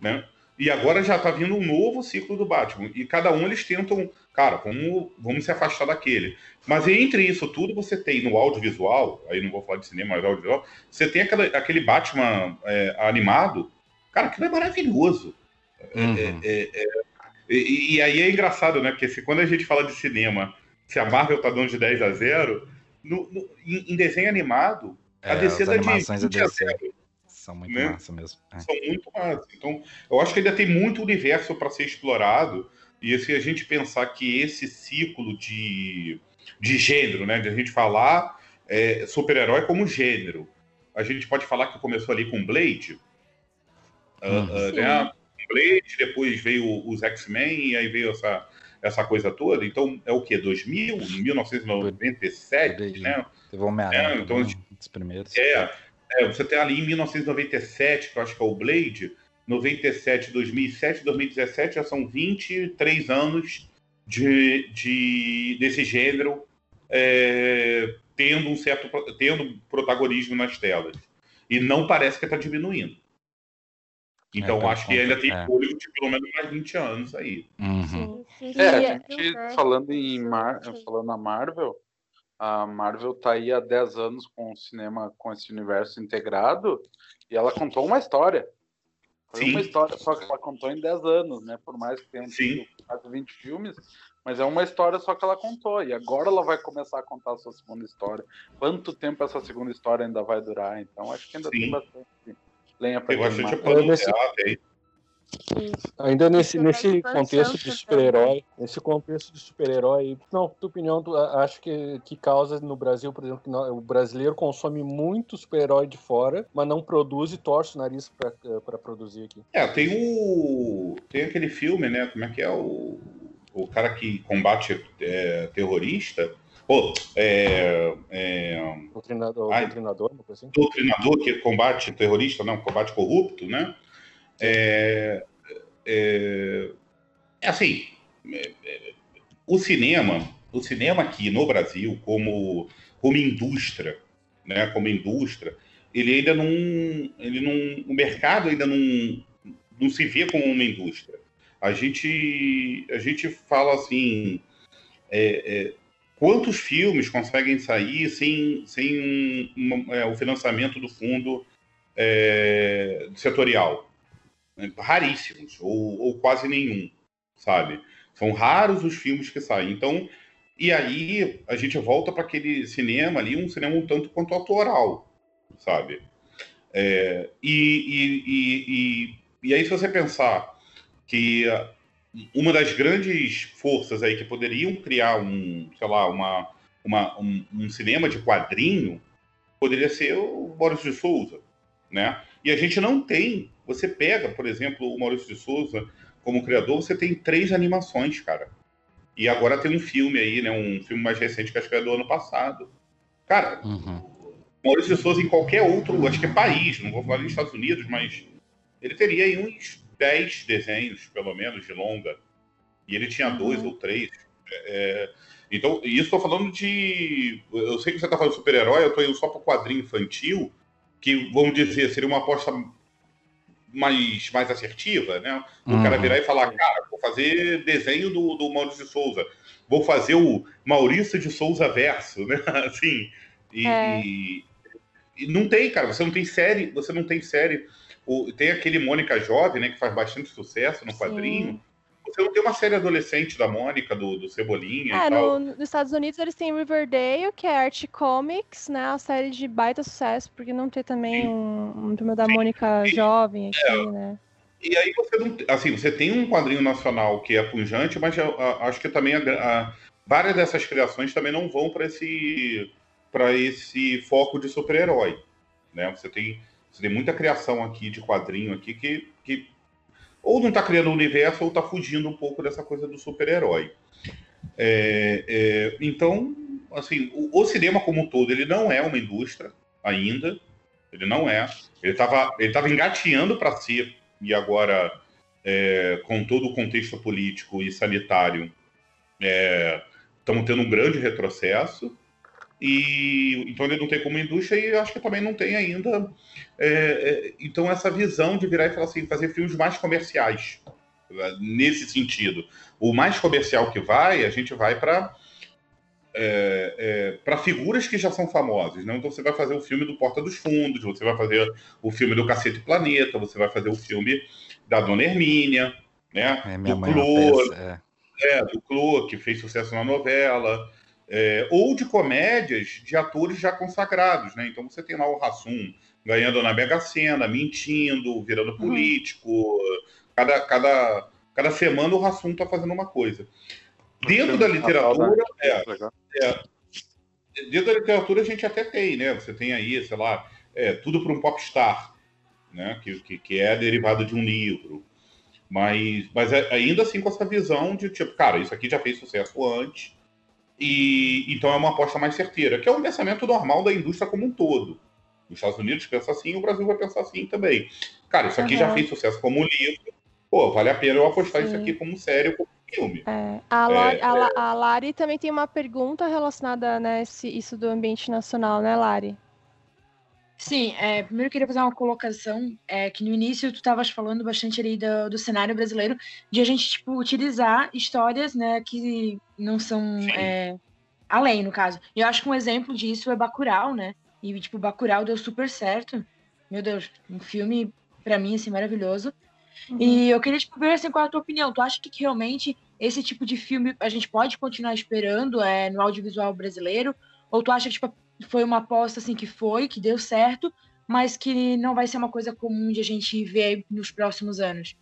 né? E agora já tá vindo um novo ciclo do Batman. E cada um eles tentam, cara, vamos, vamos se afastar daquele. Mas entre isso tudo, você tem no audiovisual, aí não vou falar de cinema, mas audiovisual, você tem aquela, aquele Batman é, animado, cara, aquilo é maravilhoso. Uhum. É, é, e, e aí é engraçado, né? Porque se, quando a gente fala de cinema, se a Marvel tá dando de 10 a 0, no- no- em, em desenho animado, a É, DC as dá de animações da 20 a DC 0. são muito né? massa mesmo. É. São muito massa. Então, eu acho que ainda tem muito universo para ser explorado. E se a gente pensar que esse ciclo de, de gênero, né? De a gente falar é, super-herói como gênero. A gente pode falar que começou ali com Blade. ah, Uhum. ah, né? Blade, depois veio os X-Men, e aí veio essa, essa coisa toda. Então, é o quê? 2000? 1997, Por aí. né? Teve Homem-Aranha, É, então, também, um dos primeiros. É, é, você tem ali em 1997, que eu acho que é o Blade, 97, 2007, 2017, já são 23 anos de, de, desse gênero é, tendo um certo tendo protagonismo nas telas. E não parece que está diminuindo. Então, É, acho que ainda tem é. fôlego de pelo menos mais 20 anos aí. Uhum. Sim. Sim, É, E- a gente falando em Mar... falando na Marvel, a Marvel tá aí há 10 anos com o cinema, com esse universo integrado, e ela contou uma história. Foi Sim. uma história só que ela contou em 10 anos, né? Por mais que tenha Sim. tido quase 20 filmes, mas é uma história só que ela contou. E agora ela vai começar a contar a sua segunda história. Quanto tempo essa segunda história ainda vai durar? Então acho que ainda Sim. tem bastante lenha bastante queimar. pano É, nesse- aí. Isso. Ainda nesse, Isso é nesse contexto de também. super-herói, nesse contexto de super-herói, não, tua opinião, tu acho que, que causa no Brasil, por exemplo, que o brasileiro consome muito super-herói de fora, mas não produz e torce o nariz pra, eh, produzir aqui. É, tem o. Tem aquele filme, né? Como é que é? O, o cara que combate é, terrorista. Pô, é, é, O treinador, Ai. treinador, uma coisa assim. doutrinador que combate terrorista, não, combate corrupto, né? É, é, é assim, o cinema, o cinema aqui no Brasil, como, como indústria, né? Como indústria, ele ainda não, ele não, o mercado ainda não, não se vê como uma indústria. A gente, a gente fala assim, é, é, quantos filmes conseguem sair sem, sem um- uma- é, o financiamento do fundo é, setorial? Raríssimos, ou, ou quase nenhum, sabe? São raros os filmes que saem. Então, e aí a gente volta para aquele cinema ali, um cinema um tanto quanto autoral, sabe? É, e, e, e, e, aí, se você pensar que ah, uma das grandes forças aí que poderiam criar um, sei lá, uma, uma, um, um cinema de quadrinho poderia ser o Maurício de Souza, né? E a gente não tem. Você pega, por exemplo, o Maurício de Souza como criador, você tem três animações, cara. E agora tem um filme aí, né? Um filme mais recente que acho que é do ano passado. Cara, Uhum. Maurício de Souza em qualquer outro, acho que é país, não vou falar nos Estados Unidos, mas ele teria aí uns 10 desenhos, pelo menos, de longa. E ele tinha dois ou três. É, então, e isso estou falando de. Eu sei que você está falando super-herói, eu estou indo só para o quadrinho infantil, que, vamos dizer, seria uma aposta mais, mais assertiva, né? O cara Uhum. virar e falar, cara, vou fazer desenho do, do Maurício de Souza, vou fazer o Maurício de Souza verso, né? Assim, e, É. e- e não tem, cara, você não tem série, você não tem série. O- tem aquele Mônica Jovem, né, que faz bastante sucesso no Sim. quadrinho. Você não tem uma série adolescente da Mônica, do, do Cebolinha É, e tal. no- nos Estados Unidos eles têm Riverdale, que é Art Comics, né? A série de baita sucesso, porque não tem também um, um turma da Mônica jovem aqui, né? E aí você não. Assim, você tem um quadrinho nacional que é punjante, mas eu, a- acho que também a, a- várias dessas criações também não vão para esse para esse foco de super-herói, né? Você tem você tem muita criação aqui de quadrinho aqui que, que ou não está criando o universo ou está fugindo um pouco dessa coisa do super-herói. É, é, então, assim, o, o cinema como um todo ele não é uma indústria ainda, ele não é. Ele estava ele tava engateando para ser e agora, é, com todo o contexto político e sanitário, estamos tendo um grande retrocesso. E então ele não tem como indústria e eu acho que também não tem ainda. é, é, então, essa visão de virar e falar assim, fazer filmes mais comerciais, né, nesse sentido. O mais comercial que vai, a gente vai para. para figuras que já são famosas, né? Então você vai fazer o filme do Porta dos Fundos, você vai fazer o filme do Cacete Planeta, você vai fazer o filme da Dona Hermínia, né? É, do é Clô, peça. é, do Clô, que fez sucesso na novela, é, ou de comédias de atores já consagrados, né? Então você tem lá o Rassum ganhando na Mega Sena, mentindo, virando político. Cada, cada, cada semana o Rassum tá fazendo uma coisa. Dentro da literatura, é, dentro da literatura a gente até tem, né? Você tem aí, sei lá, é, tudo para um popstar, né? Que, que, que é derivado de um livro. Mas, mas é- ainda assim com essa visão de tipo, cara, isso aqui já fez sucesso antes, e então é uma aposta mais certeira, que é um pensamento normal da indústria como um todo. Os Estados Unidos pensam assim, o Brasil vai pensar assim também. Cara, isso aqui já Aham. fez sucesso como livro, pô, vale a pena eu apostar isso Sim. aqui como série ou como filme. É, a, Lari, É, a, a Lari também tem uma pergunta relacionada, né, esse, isso do ambiente nacional, né, Lari? Sim, é, primeiro eu queria fazer uma colocação, é, que no início tu estavas falando bastante ali do, do cenário brasileiro, de a gente, tipo, utilizar histórias, né, que não são, é, além, no caso. E eu acho que um exemplo disso é Bacurau, né, e, tipo, Bacurau deu super certo, meu Deus, um filme, pra mim, assim, maravilhoso. Uhum. E eu queria, tipo, ver, assim, qual é a tua opinião, tu acha que que realmente esse tipo de filme a gente pode continuar esperando é, no audiovisual brasileiro, ou tu acha que, tipo, foi uma aposta assim que foi, que deu certo, mas que não vai ser uma coisa comum de a gente ver nos próximos anos.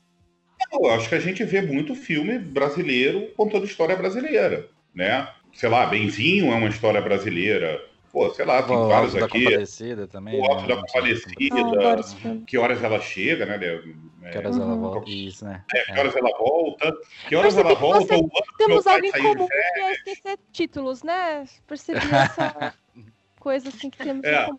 Eu acho que a gente vê muito filme brasileiro contando história brasileira, né? Sei lá, Benzinho é uma história brasileira. Pô, sei lá, tem O vários Alto da aqui. Compadecida também. O Alto né? da Compadecida. Ah. Que horas ela chega, né? É, Que horas ela Uhum. volta. Isso, né? é, que horas ela volta. Que horas Percebi ela que volta. você- Temos algo em comum que é esquecer títulos, né? Percebi essa coisa assim que temos É. em comum.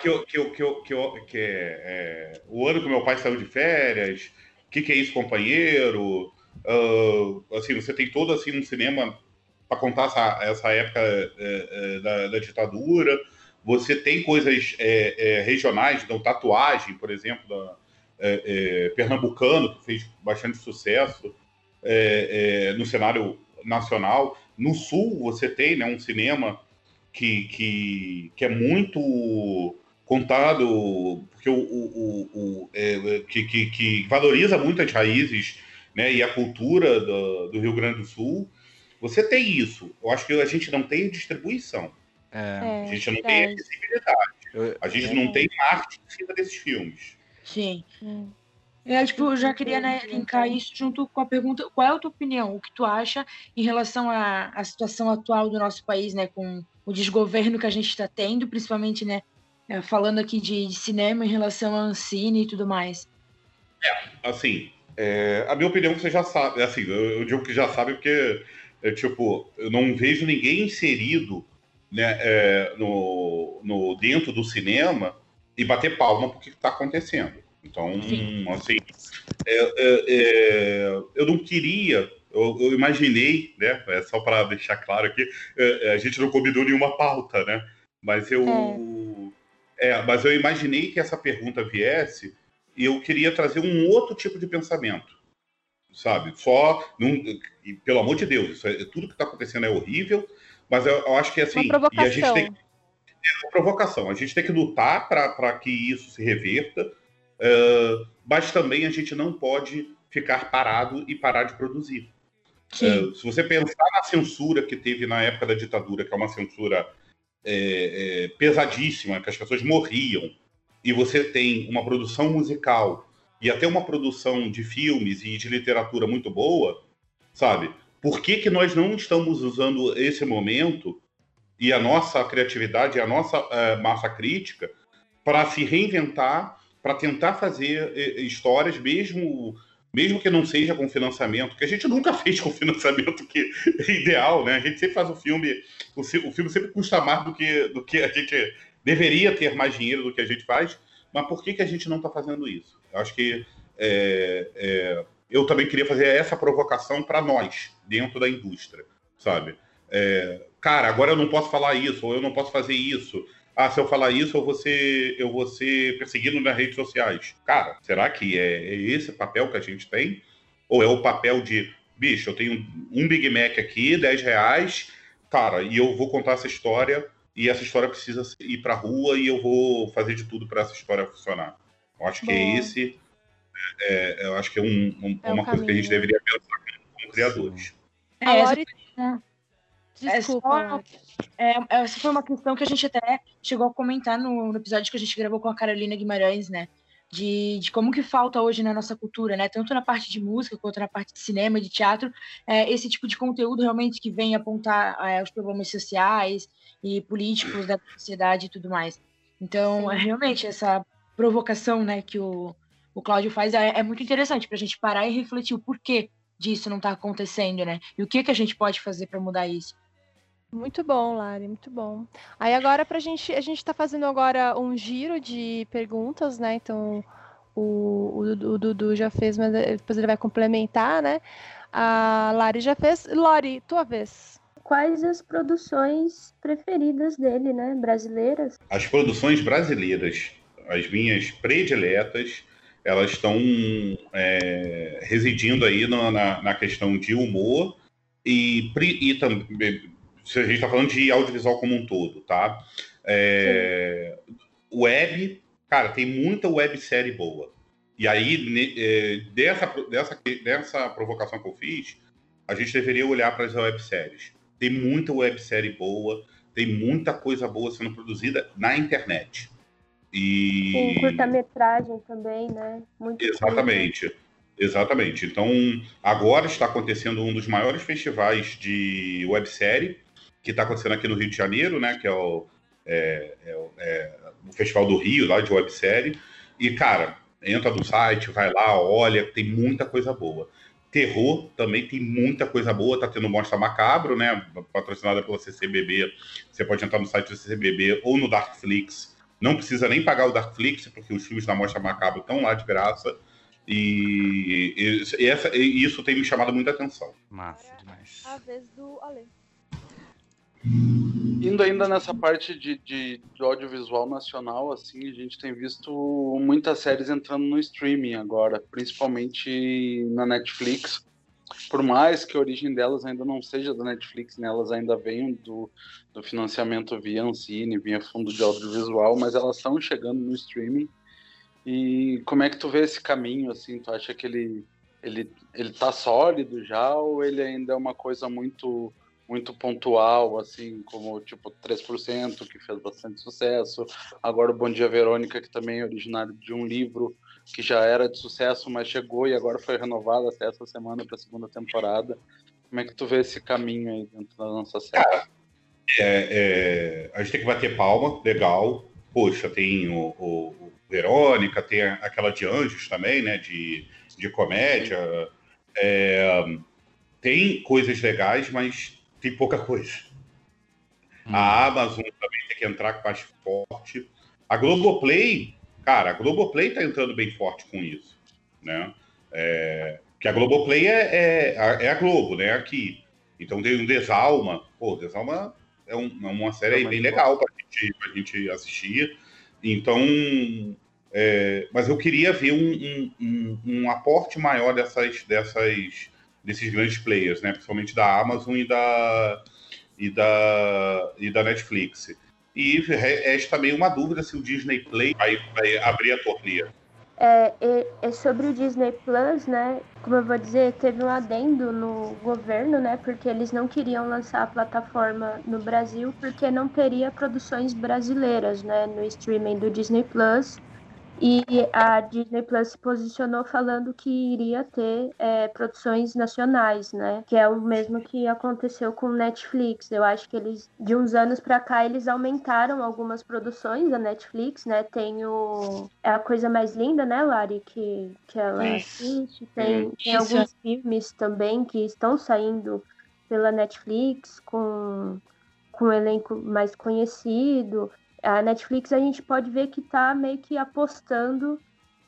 Que, eu- que, eu- que, eu- que, eu- que é, é, o ano que meu pai saiu de férias, o que, que é isso, companheiro? Ah, assim, você tem todo assim um cinema para contar essa, essa época é, é, da, da ditadura. Você tem coisas é, é, regionais, então tatuagem, por exemplo, da, pernambucano, que fez bastante sucesso no cenário nacional. No sul, você tem né, um cinema que, que, que é muito contado, porque o, o, o, o- é, que, que, que valoriza muito as raízes né, e a cultura do, do Rio Grande do Sul. Você tem isso. Eu acho que a gente não tem distribuição. É, É, A gente não tem verdade. acessibilidade. A gente É. não tem marketing em cima desses filmes. Sim. Eu, tipo, eu já queria né, linkar isso junto com a pergunta, qual é a tua opinião? O que tu acha em relação à, à situação atual do nosso país, né? Com o desgoverno que a gente está tendo, principalmente, né? é, falando aqui de, de cinema em relação à Ancine e tudo mais. Assim, é, a minha opinião você já sabe. Assim, eu, eu digo que já sabe porque, é, tipo, eu não vejo ninguém inserido né, é, no, no, dentro do cinema e bater palma porque está acontecendo. Então, Sim. assim, é, é, é, eu não queria, eu, eu imaginei, né? É só para deixar claro aqui, é, é, a gente não combinou nenhuma pauta, né? Mas eu, é, mas eu imaginei que essa pergunta viesse eu queria trazer um outro tipo de pensamento, sabe? Só, num, e, pelo amor de Deus, isso é, tudo que está acontecendo é horrível, mas eu, eu acho que assim, e a gente tem é uma provocação. A gente tem que lutar para que isso se reverta, eh, mas também a gente não pode ficar parado e parar de produzir. Eh, se você pensar na censura que teve na época da ditadura, que é uma censura eh, eh, pesadíssima, que as pessoas morriam, e você tem uma produção musical e até uma produção de filmes e de literatura muito boa, sabe? Por que, que nós não estamos usando esse momento e a nossa criatividade, a nossa eh, massa crítica para se reinventar, para tentar fazer eh, histórias mesmo mesmo que não seja com financiamento, que a gente nunca fez com financiamento que é ideal, né? A gente sempre faz o filme, o, o filme sempre custa mais do que, do que a gente deveria ter mais dinheiro do que a gente faz, mas por que, que a gente não está fazendo isso? Eu acho que é, é, eu também queria fazer essa provocação para nós, dentro da indústria, sabe? É, cara, agora eu não posso falar isso, ou eu não posso fazer isso. Ah, se eu falar isso, eu vou ser, eu vou ser perseguido nas redes sociais. Cara, será que é, é esse papel que a gente tem? Ou é o papel de, bicho, eu tenho um Big Mac aqui, 10 reais, cara, e eu vou contar essa história, e essa história precisa ir pra rua, e eu vou fazer de tudo para essa história funcionar. Eu acho que é esse, é, eu acho que é, um- um- É uma coisa que a gente caminho. deveria pensar como criadores. É, A essa É Desculpa, só- Lori. É, essa foi uma questão que a gente até chegou a comentar no, no episódio que a gente gravou com a Carolina Guimarães, né? De, de como que falta hoje na nossa cultura, né? Tanto na parte de música quanto na parte de cinema e de teatro, é, esse tipo de conteúdo realmente que vem apontar é, os problemas sociais e políticos da sociedade e tudo mais. Então, Sim. é, realmente, essa provocação né, que o, o Cláudio faz é, é muito interessante para a gente parar e refletir o porquê disso não está acontecendo, né? E o que, que a gente pode fazer para mudar isso. Muito bom, Lari, muito bom. Aí agora pra gente, a gente tá fazendo agora um giro de perguntas, né? Então o, o, Dudu- o Dudu já fez, mas depois ele vai complementar, né? A Lari já fez. Lori, tua vez. Quais as produções preferidas dele, né? Brasileiras? As produções brasileiras, as minhas prediletas, elas estão é, residindo aí na, na, na questão de humor e, e também, a gente está falando de audiovisual como um todo, tá? É, web, cara, tem muita websérie boa. E aí, é, dessa, dessa, dessa provocação que eu fiz, a gente deveria olhar para as webséries. Tem muita websérie boa, tem muita coisa boa sendo produzida na internet. E Tem curta-metragem também, né? Muito exatamente, exatamente. Então agora está acontecendo um dos maiores festivais de websérie que está acontecendo aqui no Rio de Janeiro, né? Que é o, é- é o- é o Festival do Rio lá de websérie. E cara, entra no site, vai lá, olha, tem muita coisa boa. Terror também tem muita coisa boa, tá tendo Mostra Macabro, né? Patrocinada pela CCBB. Você pode entrar no site do CCBB ou no Darkflix. Não precisa nem pagar o Darkflix, porque os filmes da Mostra Macabro estão lá de graça. E, e- e essa- e isso tem me chamado muita atenção. Massa demais. A vez do Ale. Indo ainda nessa parte de, de, de audiovisual nacional, assim, a gente tem visto muitas séries entrando no streaming agora, principalmente na Netflix. Por mais que a origem delas ainda não seja da Netflix, né, elas ainda venham do, do financiamento via Ancine, via fundo de audiovisual, mas elas estão chegando no streaming. E como é que tu vê esse caminho, assim? Tu acha que ele, ele, ele tá sólido já ou ele ainda é uma coisa muito muito pontual, assim, como tipo 3%, que fez bastante sucesso. Agora o Bom Dia Verônica, que também é originário de um livro que já era de sucesso, mas chegou e agora foi renovado até essa semana para a segunda temporada. Como é que tu vê esse caminho aí dentro da nossa série? É, é, a gente tem que bater palma, legal. Poxa, tem o, o- o Verônica, tem a- aquela de Anjos também, né? De, de comédia. É, tem coisas legais, mas tem pouca coisa. Hum. A Amazon também tem que entrar com mais forte. A Globoplay, cara, a Globoplay tá entrando bem forte com isso, né? É, que a Globoplay é, é, a- é a Globo, né? Aqui. Então tem um Desalma. Pô, Desalma é, um- é uma série É bem legal pra gente, pra gente assistir. Então, É, mas eu queria ver um, um, um, um, aporte maior dessas, dessas, desses grandes players, né? principalmente da Amazon e da, e da, e da Netflix. E resta também uma dúvida se o Disney Play vai, vai abrir a torneira. É, é, é, sobre o Disney Plus, né? Como eu vou dizer, teve um adendo no governo, né? Porque eles não queriam lançar a plataforma no Brasil porque não teria produções brasileiras, né? No streaming do Disney Plus. E a Disney Plus se posicionou falando que iria ter é, produções nacionais, né? Que é o mesmo que aconteceu com Netflix. Eu acho que eles, de uns anos para cá, eles aumentaram algumas produções da Netflix, né? Tem o. É a coisa mais linda, né, Lari? Que, que ela é. assiste. Tem, tem alguns filmes também que estão saindo pela Netflix com, com um elenco mais conhecido a Netflix a gente pode ver que está meio que apostando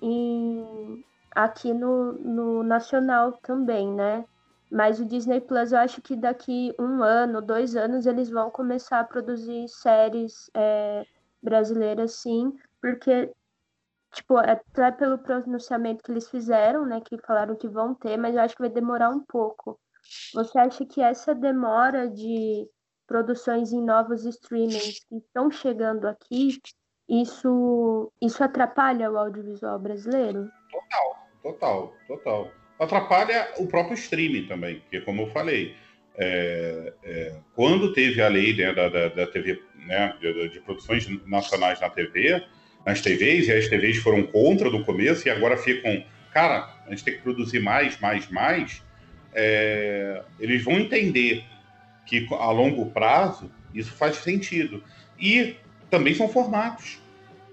em aqui no, no nacional também, né? Mas o Disney Plus eu acho que daqui um ano, dois anos, eles vão começar a produzir séries é, brasileiras sim, porque tipo, até pelo pronunciamento que eles fizeram, né? Que falaram que vão ter, mas eu acho que vai demorar um pouco. Você acha que essa demora de produções em novos streamings que estão chegando aqui, isso, isso atrapalha o audiovisual brasileiro? Total, total, total. Atrapalha o próprio streaming também, porque como eu falei, é, é, quando teve a lei né, da, da, da, TV, né, de, de, produções nacionais na TV, nas TVs, e as TVs foram contra no começo e agora ficam, cara, a gente tem que produzir mais, mais, mais, é, eles vão entender que a longo prazo isso faz sentido. E também são formatos.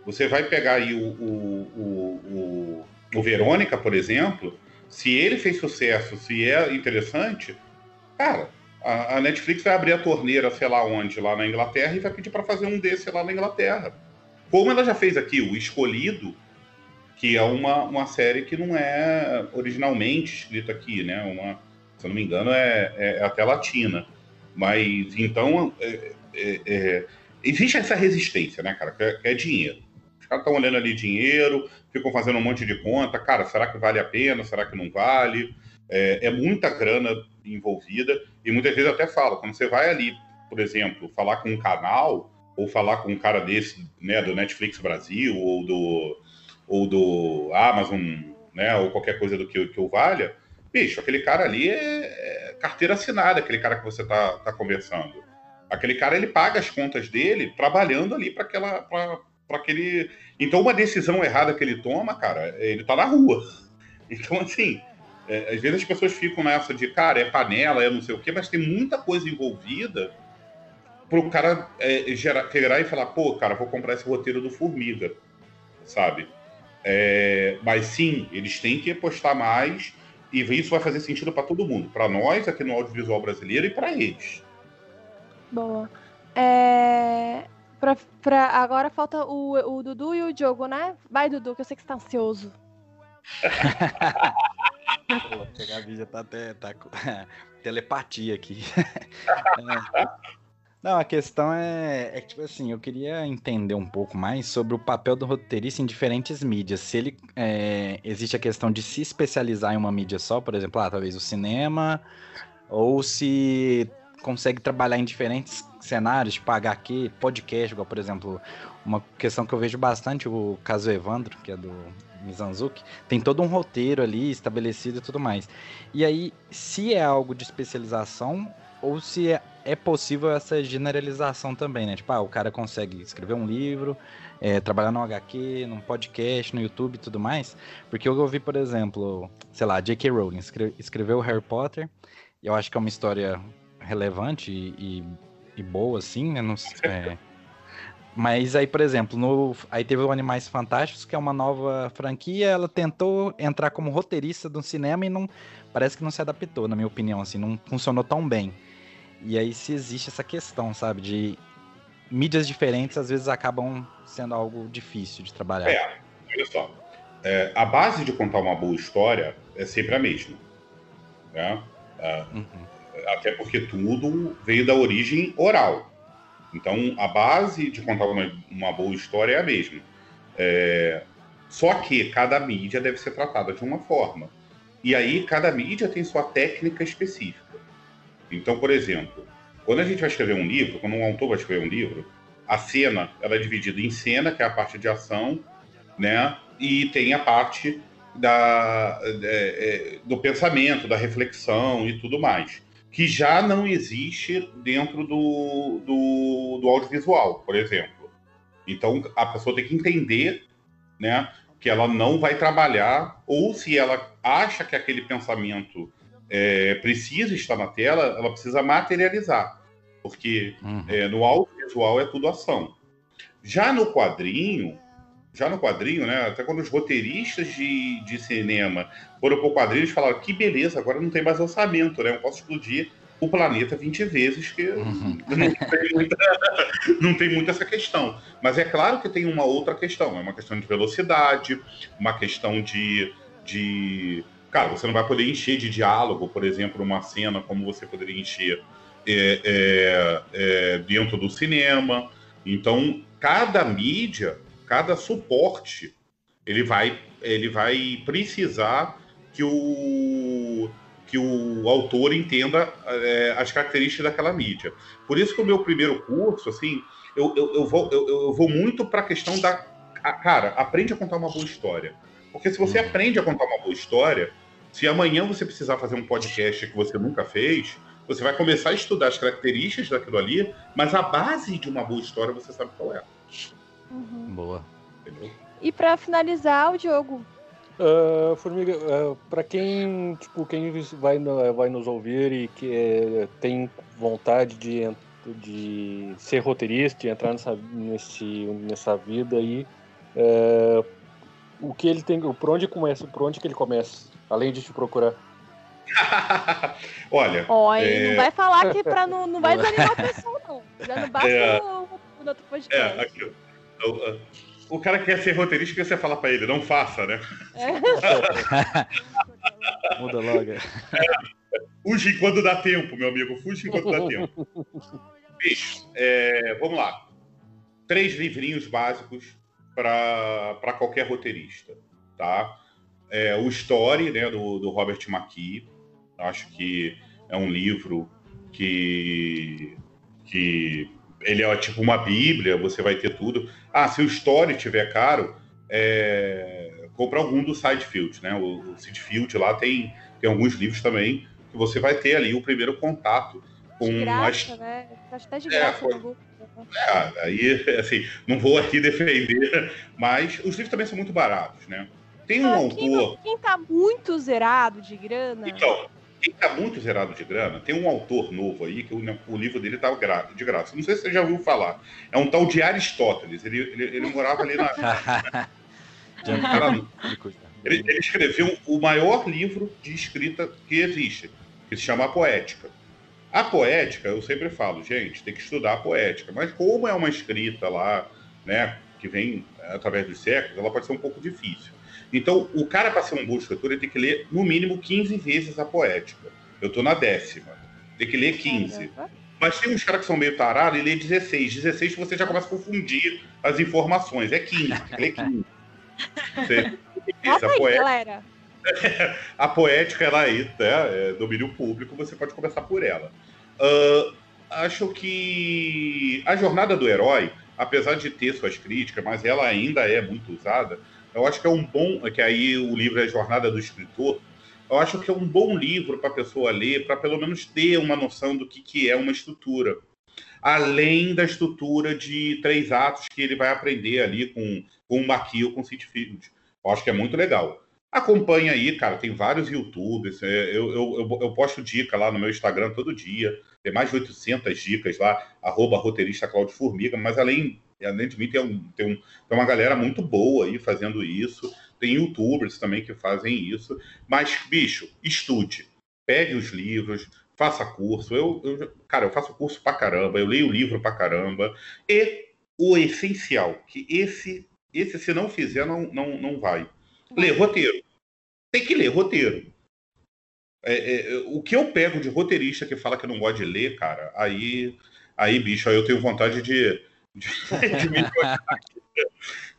Você vai pegar aí o, o, o, o, Verônica, por exemplo, se ele fez sucesso, se é interessante, cara, a, a, Netflix vai abrir a torneira, sei lá onde, lá na Inglaterra, e vai pedir para fazer um desse lá na Inglaterra. Como ela já fez aqui, o Escolhido, que é uma, uma série que não é originalmente escrita aqui, né? Uma, se eu não me engano, é, é, é até latina. Mas então é, é, é, existe essa resistência, né, cara? Que é, é dinheiro. Os caras estão olhando ali dinheiro, ficam fazendo um monte de conta. Cara, será que vale a pena? Será que não vale? É, é muita grana envolvida. E muitas vezes até falo, quando você vai ali, por exemplo, falar com um canal, ou falar com um cara desse, né, do Netflix Brasil, ou do, ou do Amazon, né, ou qualquer coisa do que, que o valha, bicho, aquele cara ali é, é carteira assinada, aquele cara que você tá, tá conversando. Aquele cara, ele paga as contas dele trabalhando ali para aquela. para aquele. Então, uma decisão errada que ele toma, cara, ele tá na rua. Então, assim, é, às vezes as pessoas ficam nessa de, cara, é panela, é não sei o quê, mas tem muita coisa envolvida pro cara é, gerar, e falar, pô, cara, vou comprar esse roteiro do Formiga, sabe? É, mas sim, eles têm que apostar mais e isso vai fazer sentido para todo mundo, para nós aqui no audiovisual brasileiro e para eles. Boa. É... Pra, pra, agora falta o, o Dudu e o Diogo, né? Vai, Dudu, que eu sei que você tá ansioso. Pô, a Gabi já tá até tá com telepatia aqui. Não, a questão é, é que, tipo assim, eu queria entender um pouco mais sobre o papel do roteirista em diferentes mídias. Se ele é, existe a questão de se especializar em uma mídia só, por exemplo, ah, talvez o cinema, ou se consegue trabalhar em diferentes cenários, tipo HQ, podcast, igual, por exemplo, uma questão que eu vejo bastante, o caso Evandro, que é do Mizanzuki, tem todo um roteiro ali estabelecido e tudo mais. E aí, se é algo de especialização, ou se é, é possível essa generalização também, né? Tipo, ah, o cara consegue escrever um livro, é, trabalhar no HQ, num podcast, no YouTube e tudo mais. Porque eu ouvi, por exemplo, sei lá, J.K. Rowling escreve, escreveu Harry Potter, e eu acho que é uma história relevante e, e, e boa, assim, né? Não, é... Mas aí, por exemplo, no... aí teve o Animais Fantásticos, que é uma nova franquia, ela tentou entrar como roteirista do cinema e não parece que não se adaptou, na minha opinião, assim, não funcionou tão bem. E aí se existe essa questão, sabe, de mídias diferentes às vezes acabam sendo algo difícil de trabalhar. É, olha só. É, a base de contar uma boa história é sempre a mesma. Né? É, uhum. Até porque tudo veio da origem oral. Então, a base de contar uma, uma boa história é a mesma. É, Só que cada mídia deve ser tratada de uma forma. E aí, cada mídia tem sua técnica específica. Então, por exemplo, quando a gente vai escrever um livro, quando um autor vai escrever um livro, a cena ela é dividida em cena, que é a parte de ação, né? E tem a parte da, é, é, do pensamento, da reflexão e tudo mais, que já não existe dentro do, do, do audiovisual, por exemplo. Então, a pessoa tem que entender, né? Que ela não vai trabalhar, ou se ela acha que aquele pensamento é, precisa estar na tela, ela precisa materializar. Porque uhum. é, no audiovisual é tudo ação. Já no quadrinho, já no quadrinho, né? Até quando os roteiristas de, de cinema foram para o quadrinho, eles falaram que beleza, agora não tem mais orçamento, né? Eu posso explodir o planeta 20 vezes, que uhum. não, tem muita, não tem muito essa questão. Mas é claro que tem uma outra questão, é uma questão de velocidade, uma questão de, de Cara, você não vai poder encher de diálogo, por exemplo, uma cena como você poderia encher é, é, é, dentro do cinema. Então, cada mídia, cada suporte, ele vai, ele vai precisar que o, que o autor entenda é, as características daquela mídia. Por isso que o meu primeiro curso, assim, eu, eu, eu vou, eu, eu vou muito para a questão da. Cara, aprende a contar uma boa história. Porque se você uhum. aprende a contar uma boa história, se amanhã você precisar fazer um podcast que você nunca fez, você vai começar a estudar as características daquilo ali, mas a base de uma boa história você sabe qual é. Uhum. Boa. Entendeu? E para finalizar, o jogo. Uh, Formiga, uh, ah, para quem tipo quem vai, vai nos ouvir e que é, tem vontade de, de ser roteirista, de entrar nessa, nesse, nessa vida aí, uh, o que ele tem, por onde começa, por onde que ele começa? Além de te procurar? Olha. Oi, é... não vai falar que pra não, não vai desanimar a pessoa, não. Já não basta é... o, o outro podcast. É, aqui, o, o, cara quer ser roteirista que você fala pra ele, não faça, né? É. Muda logo. É, fuge quando dá tempo, meu amigo. Fuge enquanto dá tempo. Bicho, é, vamos lá. Três livrinhos básicos para qualquer roteirista, tá? É, o Story, né, do, do Robert McKee. Acho que é um livro que, que ele é tipo uma bíblia, você vai ter tudo. Ah, se o Story tiver caro, é, compra algum do Sidefield, né? O, o Sidefield lá tem, tem alguns livros também que você vai ter ali o primeiro contato com de graça, as... né? Acho até de é, graça é, É, aí, assim, não vou aqui defender, mas os livros também são muito baratos, né? Tem um quem, autor. Quem tá muito zerado de grana. Então, quem tá muito zerado de grana, tem um autor novo aí, que o, o livro dele tá de graça. Não sei se você já ouviu falar. É um tal de Aristóteles. Ele, ele, ele morava ali na. Ele, ele, escreveu o maior livro de escrita que existe, que se chama a Poética. A poética, eu sempre falo, gente, tem que estudar a poética. Mas como é uma escrita lá, né, que vem através dos séculos, ela pode ser um pouco difícil. Então, o cara, para ser um bom escritor, ele tem que ler no mínimo 15 vezes a poética. Eu estou na décima. Tem que ler 15. Mas tem uns caras que são meio tarados e lê 16. 16 você já começa a confundir as informações. É 15, tem que ler 15. Você, Nossa, aí, poética, galera. a poética, ela aí, né, é domínio público, você pode começar por ela. Uh, acho que a jornada do herói, apesar de ter suas críticas, mas ela ainda é muito usada, eu acho que é um bom, que aí o livro é a Jornada do Escritor. Eu acho que é um bom livro para a pessoa ler, para pelo menos ter uma noção do que, que é uma estrutura. Além da estrutura de três atos que ele vai aprender ali com, com o Maqui ou com o City Field. Eu acho que é muito legal. Acompanha aí, cara, tem vários youtubers. É, eu, eu, eu, eu, posto dica lá no meu Instagram todo dia. Tem mais de 800 dicas lá, arroba roteirista Claudio Formiga. Mas além além de mim, tem, um, tem, um, tem uma galera muito boa aí fazendo isso. Tem youtubers também que fazem isso. Mas, bicho, estude. Pegue os livros, faça curso. Eu, eu, cara, eu faço curso pra caramba, eu leio livro pra caramba. E o essencial, que esse, esse se não fizer, não, não, não vai. Ler roteiro. Tem que ler roteiro. É, é, o que eu pego de roteirista que fala que não gosta de ler, cara, aí, aí bicho, aí eu tenho vontade de, de, de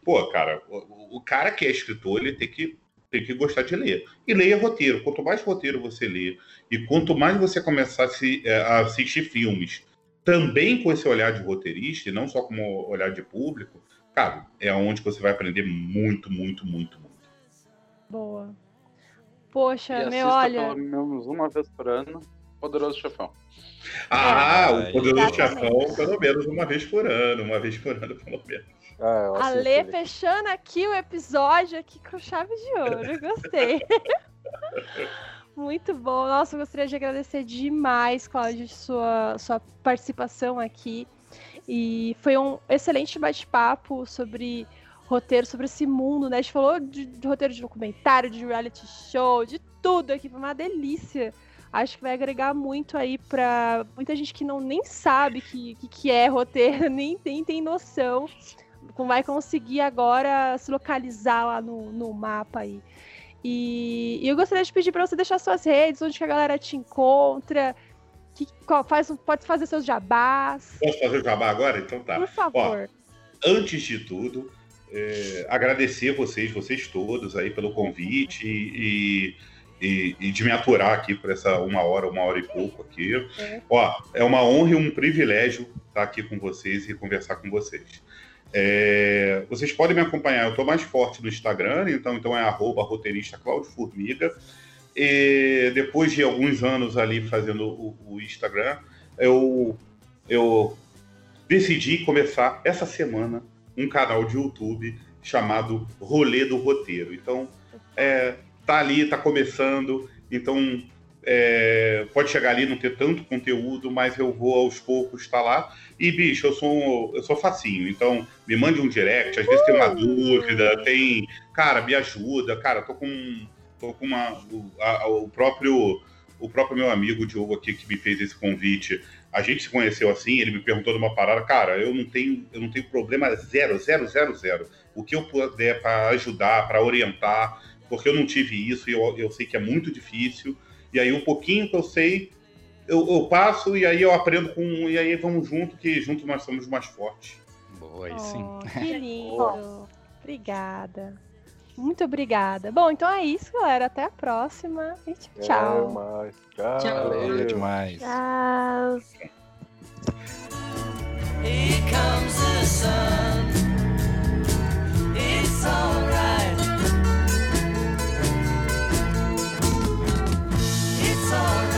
Pô, cara, o cara que é escritor, ele tem que, tem que gostar de ler. E leia roteiro. Quanto mais roteiro você lê, e quanto mais você começar a, se, é, a assistir filmes também com esse olhar de roteirista, e não só como olhar de público, cara, é onde você vai aprender muito, muito, muito, muito. Boa. Poxa, E meu, olha. pelo menos uma vez por ano, Poderoso Chefão. Ah, É, o Poderoso exatamente. Chefão, pelo menos uma vez por ano, uma vez por ano, pelo menos. Ah, eu A assisto Lê ele. fechando aqui o episódio aqui com chave de ouro. Gostei. Muito bom. Nossa, eu gostaria de agradecer demais, Cláudio, sua, sua participação aqui. E foi um excelente bate-papo sobre roteiro, sobre esse mundo, né? A gente falou de, de roteiro de documentário, de reality show, de tudo aqui. Foi uma delícia. Acho que vai agregar muito aí pra muita gente que não nem sabe que, que, que é roteiro, nem tem, tem noção vai conseguir agora se localizar lá no, no mapa aí. E, e eu gostaria de pedir para você deixar suas redes, onde que a galera te encontra, que, qual, faz, pode fazer seus jabás, Posso fazer o jabá agora? Então tá. por favor. antes de tudo, é, agradecer vocês, vocês todos aí pelo convite e, e, e de me aturar aqui por essa uma hora, uma hora e pouco aqui. É. Ó, é uma honra e um privilégio estar aqui com vocês e conversar com vocês. É, vocês podem me acompanhar, eu estou mais forte no Instagram, então, então é arroba roteirista Claudio Formiga. E depois de alguns anos ali fazendo o, o Instagram, eu, eu decidi começar essa semana um canal de YouTube chamado Rolê do Roteiro. Então, é, tá ali, tá começando, então é, pode chegar ali não ter tanto conteúdo, mas eu vou aos poucos estar lá. E, bicho, eu sou, eu sou facinho, então me mande um direct, às vezes tem uma dúvida, tem. Cara, me ajuda, cara, tô com. tô com uma. O, a- o próprio. O próprio meu amigo Diogo aqui que me fez esse convite, a gente se conheceu assim, ele me perguntou de uma parada, cara, eu não tenho, eu não tenho problema zero, zero, zero, zero. O que eu puder para ajudar, para orientar, porque eu não tive isso e eu, eu sei que é muito difícil. E aí, um pouquinho que eu sei, eu, eu, passo e aí eu aprendo com. E aí vamos junto, que junto nós somos mais fortes. Boa, aí oh, sim. Oh, que lindo. obrigada. Muito obrigada. Bom, então é isso, galera. Até a próxima e tchau. Tchau. tchau. Valeu é demais. Tchau. Here comes the sun. It's alright. song.